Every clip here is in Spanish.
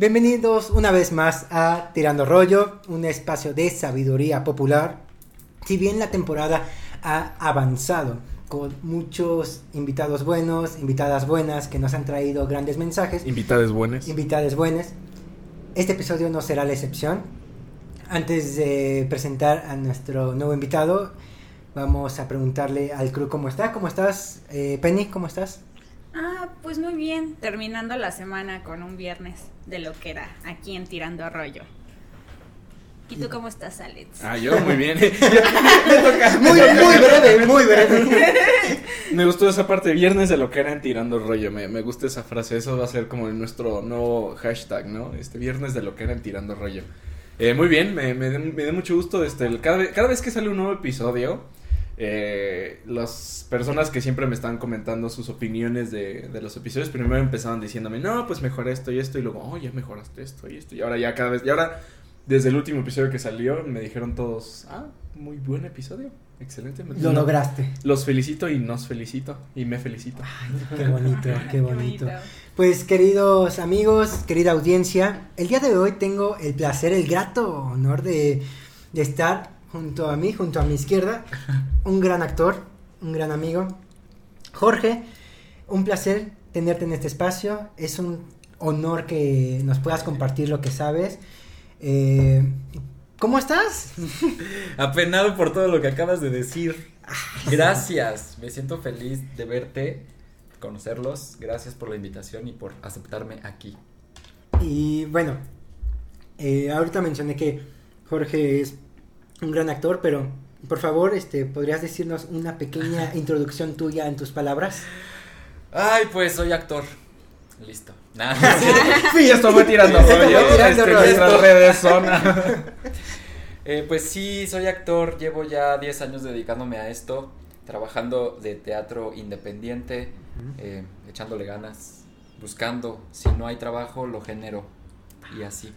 Bienvenidos una vez más a Tirando Rollo, un espacio de sabiduría popular. Si bien la temporada ha avanzado con muchos invitados buenos, invitadas buenas que nos han traído grandes mensajes. Invitadas buenas. Invitadas buenas. Este episodio no será la excepción. Antes de presentar a nuestro nuevo invitado, vamos a preguntarle al crew cómo está. ¿Cómo estás, eh, Penny? ¿Cómo estás? Ah, pues muy bien, terminando la semana con un viernes de lo que era aquí en Tirando Arroyo. ¿Y tú cómo estás, Alex? Ah, yo muy bien. muy, muy breve, muy breve. me gustó esa parte, viernes de lo que era en Tirando Rollo, me, me gusta esa frase, eso va a ser como nuestro nuevo hashtag, ¿no? Este viernes de lo que era en Tirando Rollo. Eh, muy bien, me, me, me, da mucho gusto, este, cada, cada vez que sale un nuevo episodio, eh, las personas que siempre me están comentando sus opiniones de, de, los episodios, primero empezaban diciéndome, no, pues mejora esto y esto, y luego, oh, ya mejoraste esto y esto, y ahora ya cada vez, y ahora, desde el último episodio que salió, me dijeron todos, ah, muy buen episodio, excelente. Lo no, lograste. Los felicito y nos felicito, y me felicito. Ay, qué bonito, qué bonito. Pues queridos amigos, querida audiencia, el día de hoy tengo el placer, el grato honor de, de estar junto a mí, junto a mi izquierda, un gran actor, un gran amigo. Jorge, un placer tenerte en este espacio. Es un honor que nos puedas compartir lo que sabes. Eh, ¿Cómo estás? Apenado por todo lo que acabas de decir. Gracias, me siento feliz de verte, conocerlos. Gracias por la invitación y por aceptarme aquí. Y bueno, eh, ahorita mencioné que Jorge es un gran actor, pero por favor, este, ¿podrías decirnos una pequeña introducción tuya en tus palabras? Ay, pues soy actor. Listo. Nada. sí, tirando rollo. tirando redes zona. eh, pues sí, soy actor. Llevo ya 10 años dedicándome a esto. Trabajando de teatro independiente. eh, echándole ganas. Buscando. Si no hay trabajo, lo genero. Y así.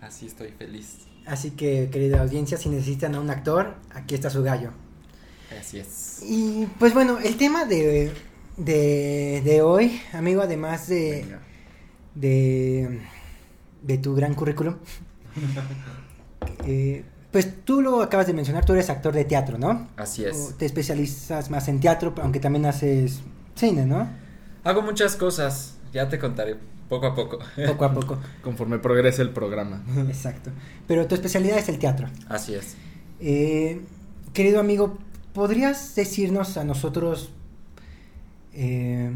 Así estoy feliz. Así que, querida audiencia, si necesitan a un actor, aquí está su gallo. Así es. Y pues bueno, el tema de, de, de hoy, amigo, además de, de, de tu gran currículum, eh, pues tú lo acabas de mencionar, tú eres actor de teatro, ¿no? Así es. O te especializas más en teatro, aunque también haces cine, ¿no? Hago muchas cosas, ya te contaré poco a poco. Poco a poco. Conforme progrese el programa. Exacto. Pero tu especialidad es el teatro. Así es. Eh, querido amigo, ¿podrías decirnos a nosotros eh,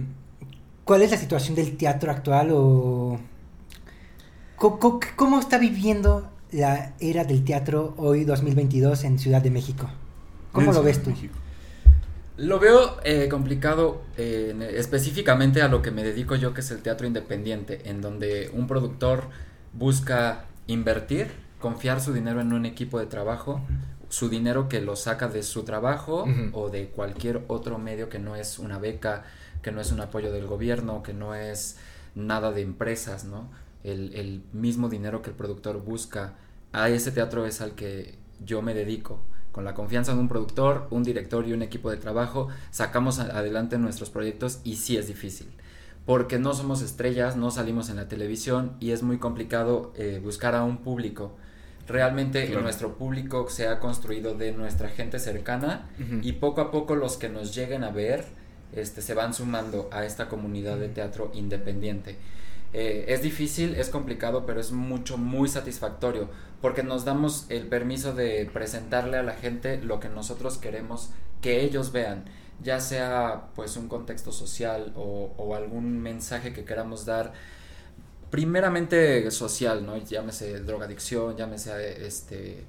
cuál es la situación del teatro actual o cómo, cómo está viviendo la era del teatro hoy 2022 en Ciudad de México? ¿Cómo lo ves tú? México. Lo veo eh, complicado eh, específicamente a lo que me dedico yo, que es el teatro independiente, en donde un productor busca invertir, confiar su dinero en un equipo de trabajo, su dinero que lo saca de su trabajo uh -huh. o de cualquier otro medio que no es una beca, que no es un apoyo del gobierno, que no es nada de empresas, ¿no? El, el mismo dinero que el productor busca, a ese teatro es al que yo me dedico con la confianza de un productor, un director y un equipo de trabajo, sacamos adelante nuestros proyectos y sí es difícil. Porque no somos estrellas, no salimos en la televisión y es muy complicado eh, buscar a un público. Realmente claro. nuestro público se ha construido de nuestra gente cercana uh -huh. y poco a poco los que nos lleguen a ver este, se van sumando a esta comunidad de teatro independiente. Eh, es difícil, es complicado, pero es mucho, muy satisfactorio, porque nos damos el permiso de presentarle a la gente lo que nosotros queremos que ellos vean, ya sea pues un contexto social o, o algún mensaje que queramos dar, primeramente social, ¿no? Llámese drogadicción, llámese este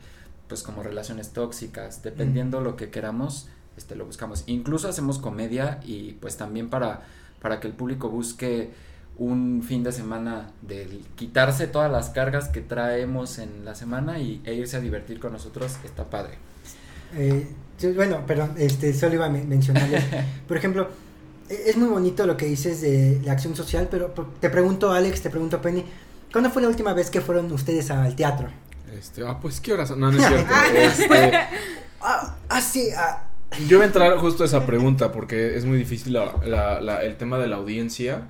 pues como relaciones tóxicas, dependiendo mm. lo que queramos, este lo buscamos. Incluso hacemos comedia y pues también para, para que el público busque un fin de semana de quitarse todas las cargas que traemos en la semana y, e irse a divertir con nosotros está padre. Eh, bueno, perdón, este, solo iba a mencionarles. Por ejemplo, es muy bonito lo que dices de la acción social, pero te pregunto, Alex, te pregunto, Penny, ¿cuándo fue la última vez que fueron ustedes al teatro? Este, ah, pues, ¿qué horas? No, no es cierto. este, ah, ah, sí, ah. Yo voy a entrar justo a esa pregunta porque es muy difícil la, la, la, el tema de la audiencia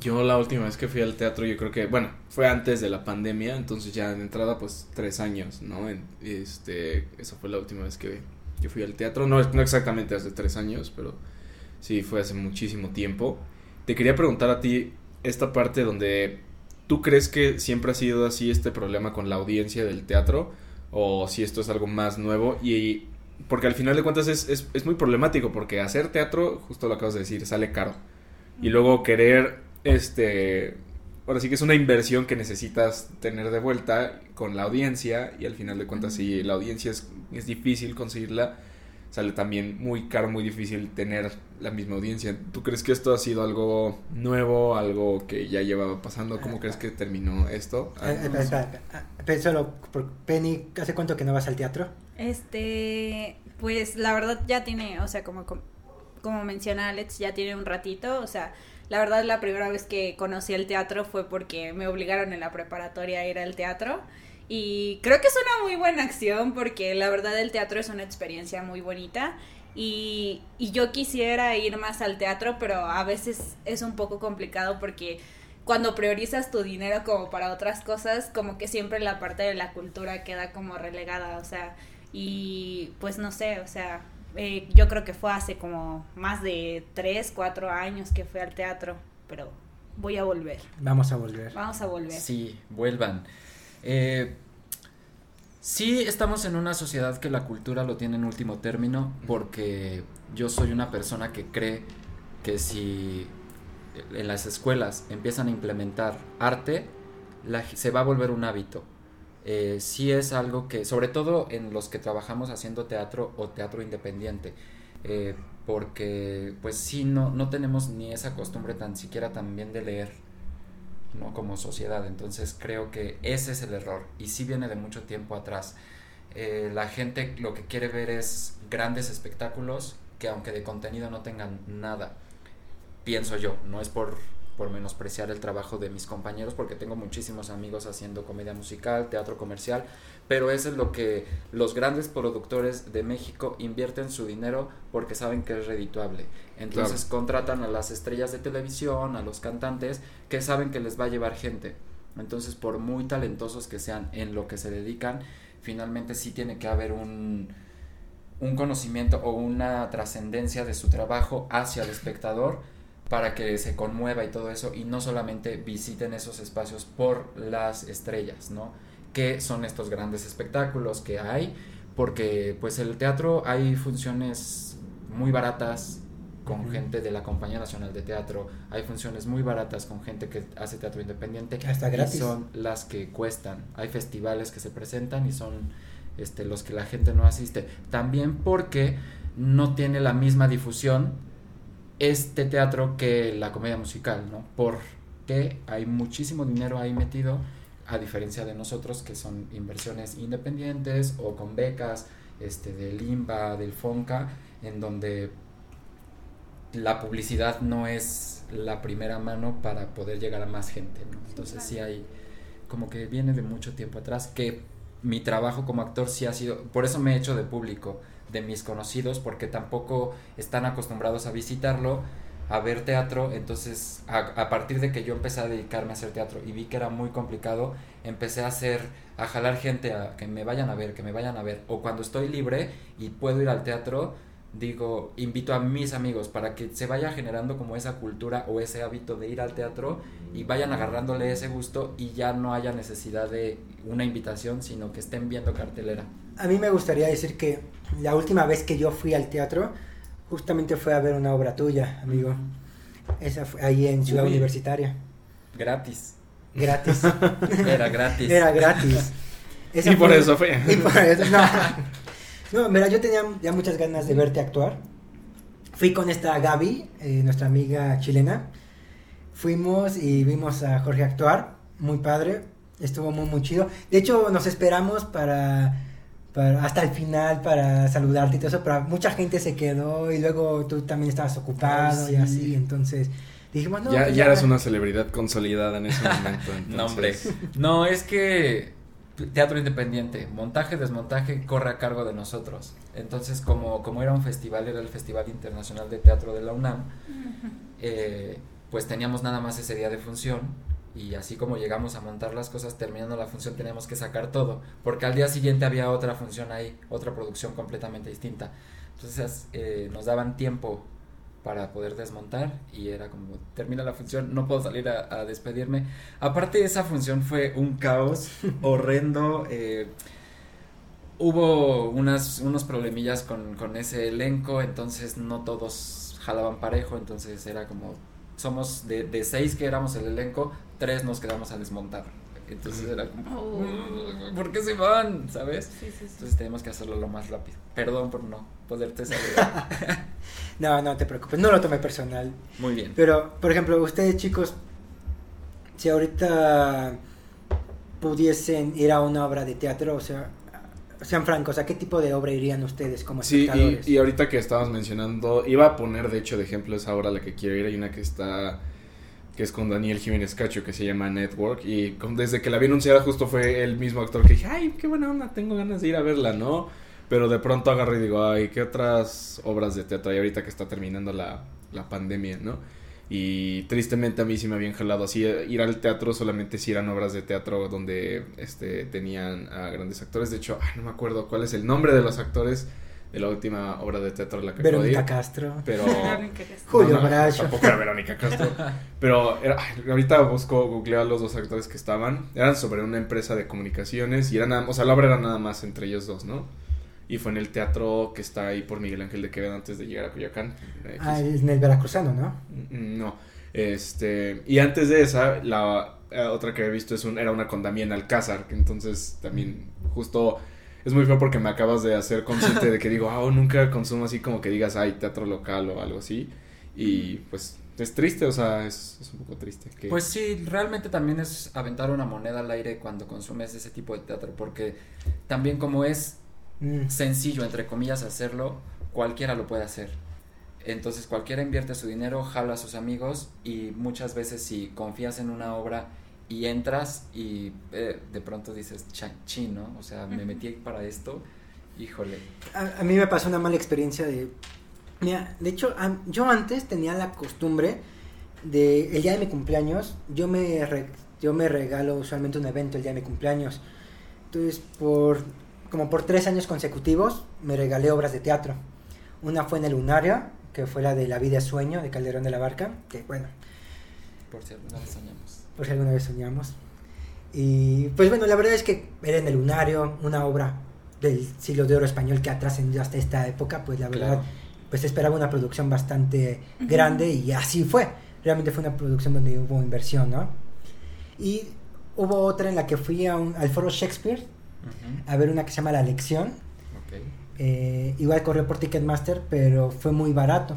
Yo la última vez que fui al teatro, yo creo que, bueno, fue antes de la pandemia, entonces ya de entrada, pues tres años, ¿no? este, esa fue la última vez que, yo fui al teatro, no, no exactamente hace tres años, pero sí fue hace muchísimo tiempo. Te quería preguntar a ti esta parte donde tú crees que siempre ha sido así este problema con la audiencia del teatro, o si esto es algo más nuevo, y porque al final de cuentas es, es, es muy problemático, porque hacer teatro, justo lo acabas de decir, sale caro. Y luego querer este, ahora sí que es una inversión que necesitas tener de vuelta con la audiencia y al final de cuentas si la audiencia es, es difícil conseguirla, sale también muy caro, muy difícil tener la misma audiencia. ¿Tú crees que esto ha sido algo nuevo, algo que ya llevaba pasando? ¿Cómo crees que terminó esto? Eh, solo Penny, ¿hace cuánto que no vas al teatro? Este, pues la verdad ya tiene, o sea, como, como menciona Alex, ya tiene un ratito, o sea, la verdad, la primera vez que conocí el teatro fue porque me obligaron en la preparatoria a ir al teatro. Y creo que es una muy buena acción porque la verdad el teatro es una experiencia muy bonita. Y, y yo quisiera ir más al teatro, pero a veces es un poco complicado porque cuando priorizas tu dinero como para otras cosas, como que siempre la parte de la cultura queda como relegada, o sea, y pues no sé, o sea, eh, yo creo que fue hace como más de 3, 4 años que fui al teatro, pero voy a volver. Vamos a volver. Vamos a volver. Sí, vuelvan. Eh, sí, estamos en una sociedad que la cultura lo tiene en último término, porque yo soy una persona que cree que si en las escuelas empiezan a implementar arte, se va a volver un hábito eh, sí es algo que, sobre todo en los que trabajamos haciendo teatro o teatro independiente, eh, porque pues sí, no, no tenemos ni esa costumbre tan siquiera también de leer, ¿no? Como sociedad, entonces creo que ese es el error y sí viene de mucho tiempo atrás. Eh, la gente lo que quiere ver es grandes espectáculos que aunque de contenido no tengan nada, pienso yo, no es por por menospreciar el trabajo de mis compañeros, porque tengo muchísimos amigos haciendo comedia musical, teatro comercial, pero eso es lo que los grandes productores de México invierten su dinero porque saben que es redituable. Entonces contratan a las estrellas de televisión, a los cantantes, que saben que les va a llevar gente. Entonces, por muy talentosos que sean en lo que se dedican, finalmente sí tiene que haber un, un conocimiento o una trascendencia de su trabajo hacia el espectador para que se conmueva y todo eso y no solamente visiten esos espacios por las estrellas, ¿no? Que son estos grandes espectáculos que hay, porque pues el teatro hay funciones muy baratas con gente de la Compañía Nacional de Teatro, hay funciones muy baratas con gente que hace teatro independiente Hasta gratis. y son las que cuestan. Hay festivales que se presentan y son este los que la gente no asiste. También porque no tiene la misma difusión este teatro que la comedia musical, ¿no? Porque hay muchísimo dinero ahí metido, a diferencia de nosotros que son inversiones independientes o con becas este, del IMBA, del FONCA, en donde la publicidad no es la primera mano para poder llegar a más gente, ¿no? Entonces sí hay como que viene de mucho tiempo atrás que mi trabajo como actor sí ha sido, por eso me he hecho de público, de mis conocidos porque tampoco están acostumbrados a visitarlo, a ver teatro, entonces a, partir de que yo empecé a dedicarme a hacer teatro y vi que era muy complicado, empecé a hacer, a jalar gente a que me vayan a ver, que me vayan a ver, o cuando estoy libre y puedo ir al teatro, digo, invito a mis amigos para que se vaya generando como esa cultura o ese hábito de ir al teatro y vayan agarrándole ese gusto y ya no haya necesidad de una invitación, sino que estén viendo cartelera. A mí me gustaría decir que la última vez que yo fui al teatro justamente fue a ver una obra tuya, amigo. Esa fue ahí en Ciudad Universitaria. Gratis. Gratis. Era gratis. Era gratis. y por eso fue. Y por eso, no. No, mira, yo tenía ya muchas ganas de verte actuar. Fui con esta Gaby, eh, nuestra amiga chilena. Fuimos y vimos a Jorge actuar. Muy padre. Estuvo muy, muy chido. De hecho, nos esperamos para, hasta el final para saludarte y todo eso, pero mucha gente se quedó y luego tú también estabas ocupado y así. Entonces dijimos, no. Ya, pues ya, eras una celebridad consolidada en ese momento. no, hombre. No, es que teatro independiente, montaje, desmontaje, corre a cargo de nosotros. Entonces, como, como era un festival, era el Festival Internacional de Teatro de la UNAM, eh, pues teníamos nada más ese día de función y así como llegamos a montar las cosas terminando la función teníamos que sacar todo porque al día siguiente había otra función ahí otra producción completamente distinta. Entonces eh, nos daban tiempo para poder desmontar y era como termina la función no puedo salir a, despedirme. Aparte esa función fue un caos horrendo eh, hubo unas unos problemillas con, con ese elenco entonces no todos jalaban parejo entonces era como somos de, de seis que éramos el elenco, tres nos quedamos a desmontar. Entonces era como, oh. ¿por qué se van? ¿Sabes? Entonces tenemos que hacerlo lo más rápido. Perdón por no poderte saludar. no, no te preocupes, no lo tomé personal. Muy bien. Pero, por ejemplo, ustedes chicos, si ahorita pudiesen ir a una obra de teatro, o sea, sean francos, ¿a qué tipo de obra irían ustedes como espectadores? Sí, y, ahorita que estabas mencionando, iba a poner de hecho de ejemplo esa obra a la que quiero ir, hay una que está, que es con Daniel Jiménez Cacho, que se llama Network, y desde que la vi anunciada justo fue el mismo actor que dije, ay, qué buena onda, tengo ganas de ir a verla, ¿no? Pero de pronto agarro y digo, ay, ¿qué otras obras de teatro hay ahorita que está terminando la, la pandemia, ¿no? Y tristemente a mí sí me habían jalado así eh, ir al teatro solamente si eran obras de teatro donde este tenían a grandes actores. De hecho, no me acuerdo cuál es el nombre de los actores de la última obra de teatro la que Verónica Castro. Pero Julio Bracho. Tampoco era Verónica Castro. pero era, ahorita busco googleo a los dos actores que estaban. Eran sobre una empresa de comunicaciones y eran o sea, la obra era nada más entre ellos dos, ¿no? y fue en el teatro que está ahí por Miguel Ángel de Quevedo antes de llegar a Coyoacán. Eh, ah, en el Veracruzano, ¿no? Mm, no. Este, y antes de esa, la eh, otra que he visto es un, era una con Damián Alcázar, que entonces también justo es muy feo porque me acabas de hacer consciente de que digo, ah, oh, nunca consumo así como que digas, ay, teatro local o algo así. Y pues es triste, o sea, es, es un poco triste. Que... Pues sí, realmente también es aventar una moneda al aire cuando consumes ese tipo de teatro, porque también como es Mm. sencillo, entre comillas, hacerlo, cualquiera lo puede hacer. Entonces cualquiera invierte su dinero, jala a sus amigos y muchas veces si confías en una obra y entras y eh, de pronto dices, chino, O sea, me metí para esto, híjole. A, mí me pasó una mala experiencia de... Mira, de hecho, yo antes tenía la costumbre de el día de mi cumpleaños, yo me, yo me regalo usualmente un evento el día de mi cumpleaños. Entonces, por como por tres años consecutivos me regalé obras de teatro. Una fue en el Lunario, que fue la de La vida es sueño, de Calderón de la Barca, que bueno. Por si alguna vez soñamos. Por si alguna vez soñamos. Y pues bueno, la verdad es que era en el Lunario, una obra del siglo de oro español que ha trascendido hasta esta época, pues la verdad, pues esperaba una producción bastante grande y así fue. Realmente fue una producción donde hubo inversión, ¿no? Y hubo otra en la que fui a un, al foro Shakespeare a ver una que se llama La Lección. Eh, igual corrió por Ticketmaster, pero fue muy barato.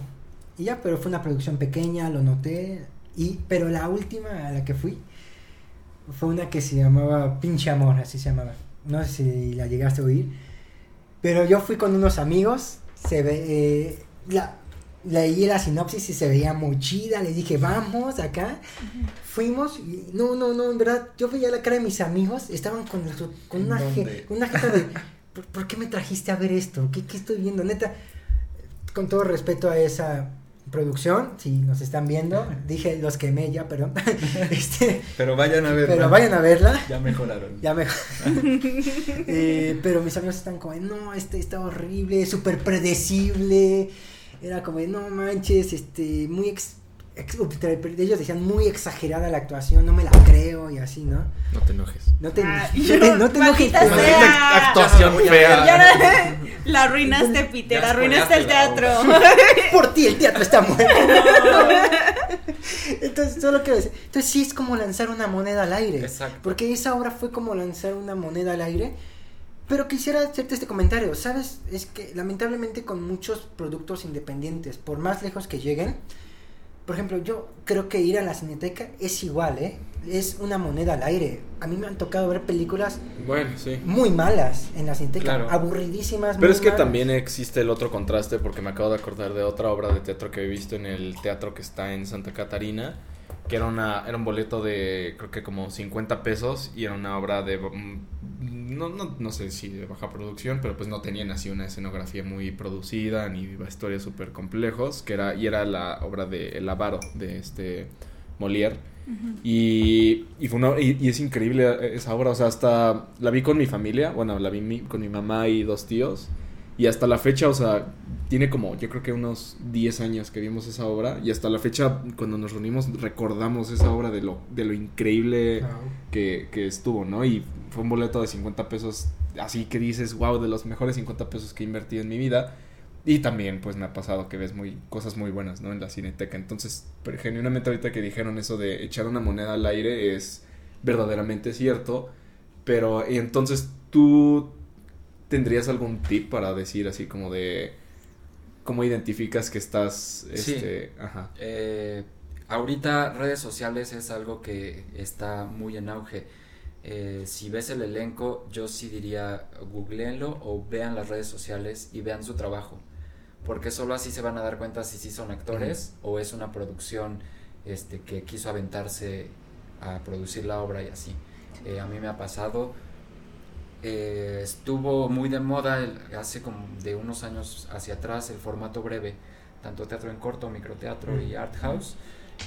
Y ya, pero fue una producción pequeña, lo noté. Y, pero la última a la que fui fue una que se llamaba Pinche Amor, así se llamaba. No sé si la llegaste a oír. Pero yo fui con unos amigos. Se ve, eh, la, leí la sinopsis y se veía muy chida, le dije, vamos acá. Fuimos y no, no, no, en verdad, yo veía la cara de mis amigos, estaban con, con una, una jeta de, ¿por, qué me trajiste a ver esto? ¿Qué, ¿Qué estoy viendo? Neta, con todo respeto a esa producción, si nos están viendo, dije los quemé ya, pero este, pero vayan a verla. Pero vayan a verla. Ya mejoraron. Ya mejoraron. eh, pero mis amigos están como, no, este está horrible, súper predecible era como no manches, este, muy ex, ellos decían muy exagerada la actuación, no me la creo y así, ¿no? No te enojes. No te, ah, no, te, enojes. actuación fea. la arruinaste, Peter, arruinaste el teatro. Por ti el teatro está muerto. Entonces, solo quiero decir, entonces sí es como lanzar una moneda al aire. Exacto. Porque esa obra fue como lanzar una moneda al aire pero quisiera hacerte este comentario, ¿sabes? Es que lamentablemente con muchos productos independientes, por más lejos que lleguen, por ejemplo, yo creo que ir a la cineteca es igual, ¿eh? Es una moneda al aire. A mí me han tocado ver películas bueno, sí. muy malas en la cineteca, aburridísimas. Pero es que también existe el otro contraste, porque me acabo de acordar de otra obra de teatro que he visto en el teatro que está en Santa Catarina, que era, una, era un boleto de creo que como 50 pesos y era una obra de no, no, no sé si de baja producción, pero pues no tenían así una escenografía muy producida ni historias súper complejos, que era, y era la obra de El Avaro, de este Molière. y, y, fue una, y, es increíble esa obra, o sea, hasta la vi con mi familia, bueno, la vi con mi mamá y dos tíos, y hasta la fecha, o sea, tiene como, yo creo que unos 10 años que vimos esa obra. Y hasta la fecha, cuando nos reunimos, recordamos esa obra de lo, de lo increíble que, que, estuvo, ¿no? Y fue un boleto de 50 pesos, así que dices, wow, de los mejores 50 pesos que he invertido en mi vida. Y también, pues me ha pasado que ves muy, cosas muy buenas, ¿no? En la cineteca. Entonces, pero genuinamente ahorita que dijeron eso de echar una moneda al aire es verdaderamente cierto. Pero entonces tú ¿Tendrías algún tip para decir así como de cómo identificas que estás este, ajá. Eh, ahorita redes sociales es algo que está muy en auge. Eh, si ves el elenco, yo sí diría googleenlo o vean las redes sociales y vean su trabajo. Porque solo así se van a dar cuenta si sí son actores o es una producción este, que quiso aventarse a producir la obra y así. Eh, a mí me ha pasado eh, estuvo muy de moda hace como de unos años hacia atrás el formato breve, tanto teatro en corto, microteatro y art house.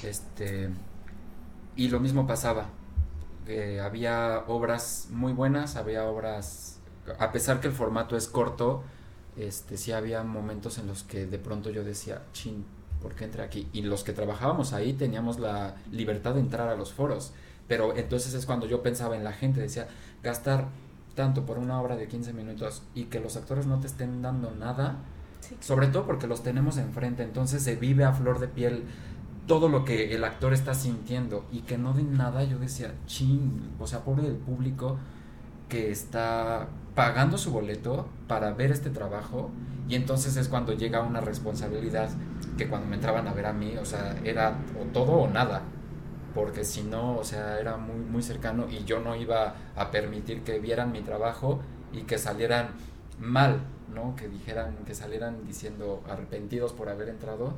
Este, y lo mismo pasaba. había obras muy buenas, había obras, a pesar que el formato es corto, este, sí había momentos en los que de pronto yo decía, chin, ¿por qué entré aquí? Y los que trabajábamos ahí teníamos la libertad de entrar a los foros. Pero entonces es cuando yo pensaba en la gente, decía, gastar tanto por una obra de 15 minutos y que los actores no te estén dando nada, sobre todo porque los tenemos enfrente, entonces se vive a flor de piel todo lo que el actor está sintiendo y que no den nada, yo decía, ching, o sea, pobre del público que está pagando su boleto para ver este trabajo y entonces es cuando llega una responsabilidad que cuando me entraban a ver a mí, o sea, era o todo o nada porque si no, o sea, era muy, muy cercano y yo no iba a permitir que vieran mi trabajo y que salieran mal, ¿no? Que dijeran, que salieran diciendo arrepentidos por haber entrado,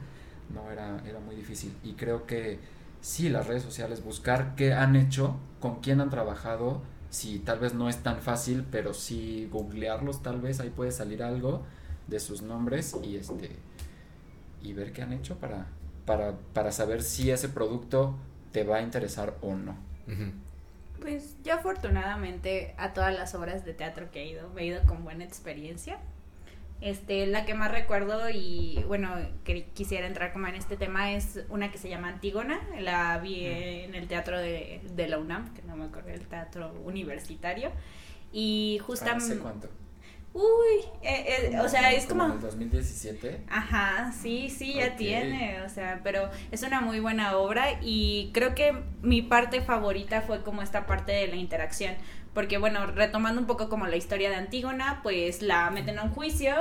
no, era, era muy difícil. Y creo que sí, las redes sociales, buscar qué han hecho, con quién han trabajado, si tal vez no es tan fácil, pero sí googlearlos tal vez, ahí puede salir algo de sus nombres y este y ver qué han hecho para, para, para saber si ese producto te va a interesar o no. Pues yo afortunadamente a todas las obras de teatro que he ido, me he ido con buena experiencia. Este, la que más recuerdo y bueno, que quisiera entrar como en este tema es una que se llama Antígona, la vi en el teatro de, de la UNAM, que no me acuerdo, el teatro universitario. Y justamente... cuánto? Uy, eh, eh, o sea, es como... como... 2017? Ajá, sí, sí, ya tiene, o sea, pero es una muy buena obra y creo que mi parte favorita fue como esta parte de la interacción, porque bueno, retomando un poco como la historia de Antígona, pues la meten a un juicio,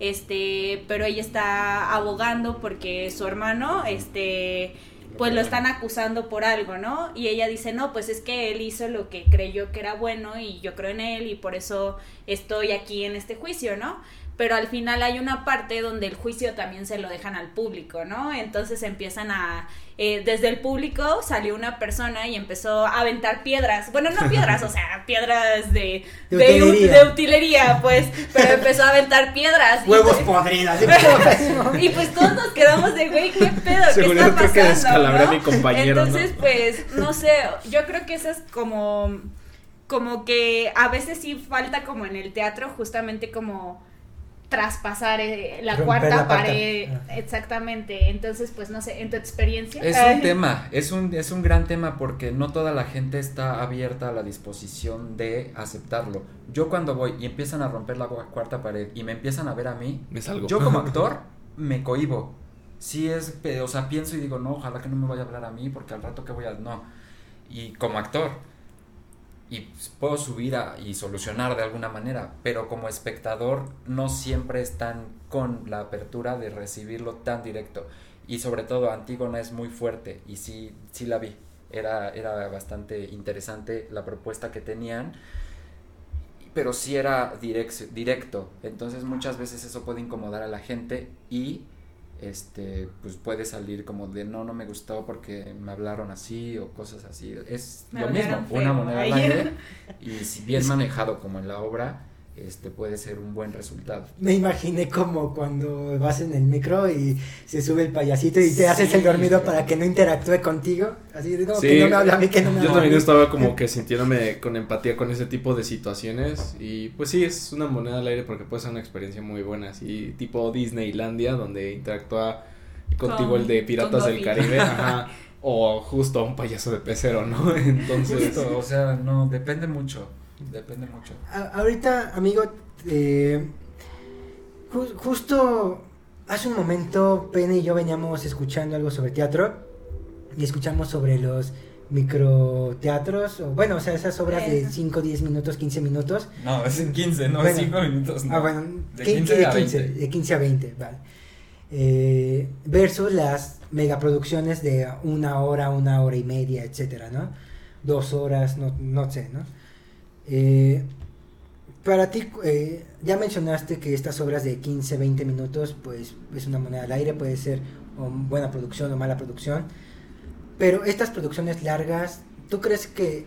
este, pero ella está abogando porque su hermano, este pues lo están acusando por algo, ¿no? Y ella dice, no, pues es que él hizo lo que creyó que era bueno y yo creo en él y por eso estoy aquí en este juicio, ¿no? Pero al final hay una parte donde el juicio también se lo dejan al público, ¿no? Entonces empiezan a, eh, desde el público salió una persona y empezó a aventar piedras, bueno, no piedras, o sea, piedras de, de, utilería. pues, pero empezó a aventar piedras. Huevos podridos. y pues todos nos quedamos de, güey, ¿qué pedo? ¿Qué está pasando? Que mi compañero, Entonces, pues, no sé, yo creo que eso es como, como que a veces sí falta como en el teatro, justamente como traspasar eh, la cuarta pared. Exactamente. Entonces, pues no sé, en tu experiencia. Es un tema, es un, es un gran tema porque no toda la gente está abierta a la disposición de aceptarlo. Yo cuando voy y empiezan a romper la cuarta pared y me empiezan a ver a mí, me salgo. Yo como actor me cohibo. Sí es, o sea, pienso y digo, no, ojalá que no me vaya a hablar a mí porque al rato que voy a... No. Y como actor, y puedo subir a, y solucionar de alguna manera, pero como espectador no siempre están con la apertura de recibirlo tan directo. Y sobre todo Antígona es muy fuerte y sí, sí la vi. Era, era bastante interesante la propuesta que tenían, pero sí era directo. Entonces muchas veces eso puede incomodar a la gente y este pues puede salir como de no no me gustó porque me hablaron así o cosas así es lo mismo una moneda al aire y si bien manejado como en la obra este puede ser un buen resultado. Me imaginé como cuando vas en el micro y se sube el payasito y te haces el dormido para que no interactúe contigo. Así de, no, que no me habla a mí, que no me Yo también estaba como que sintiéndome con empatía con ese tipo de situaciones y pues sí, es una moneda al aire porque puede ser una experiencia muy buena, así tipo Disneylandia donde interactúa contigo el de Piratas del Caribe, ajá. O justo un payaso de pecero, ¿no? Entonces. o sea, no, depende mucho. Depende mucho. ahorita, amigo, eh, justo hace un momento Pene y yo veníamos escuchando algo sobre teatro y escuchamos sobre los microteatros, o bueno, o sea, esas obras de 5, 10 minutos, 15 minutos. No, es en 15, no, es 5 minutos. No. Ah, bueno, de 15, a 20. De 15 a 20, vale. Eh, versus las megaproducciones de una hora, una hora y media, etcétera, ¿no? Dos horas, no, no sé, ¿no? Eh, para ti, eh, ya mencionaste que estas obras de 15, 20 minutos, pues es una moneda al aire, puede ser buena producción o mala producción. Pero estas producciones largas, ¿tú crees que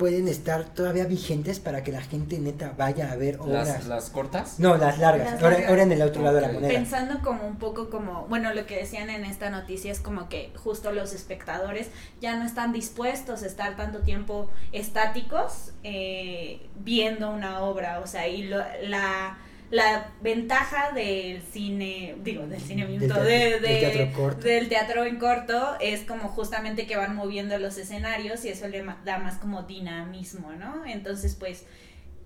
pueden estar todavía vigentes para que la gente neta vaya a ver obras. ¿Las, cortas? No, las largas. ahora, en el otro lado de la moneda. Pensando como un poco como, bueno, lo que decían en esta noticia es como que justo los espectadores ya no están dispuestos a estar tanto tiempo estáticos eh, viendo una obra, o sea, y la la ventaja del cine, digo, del cine del, de, del, teatro corto. del teatro en corto es como justamente que van moviendo los escenarios y eso le da más como dinamismo, ¿no? Entonces, pues,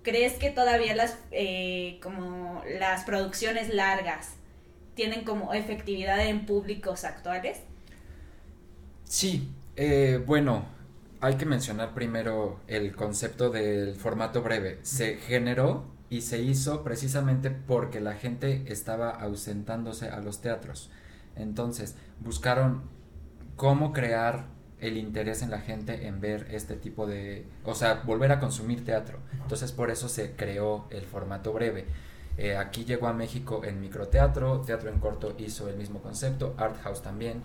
¿crees que todavía las, eh, como las producciones largas tienen como efectividad en públicos actuales? Sí, eh, bueno, hay que mencionar primero el concepto del formato breve. Se generó y se hizo precisamente porque la gente estaba ausentándose a los teatros. Entonces, buscaron cómo crear el interés en la gente en ver este tipo de, o sea, volver a consumir teatro. Entonces, por eso se creó el formato breve. Eh, aquí llegó a México en microteatro, teatro en corto hizo el mismo concepto, Art House también.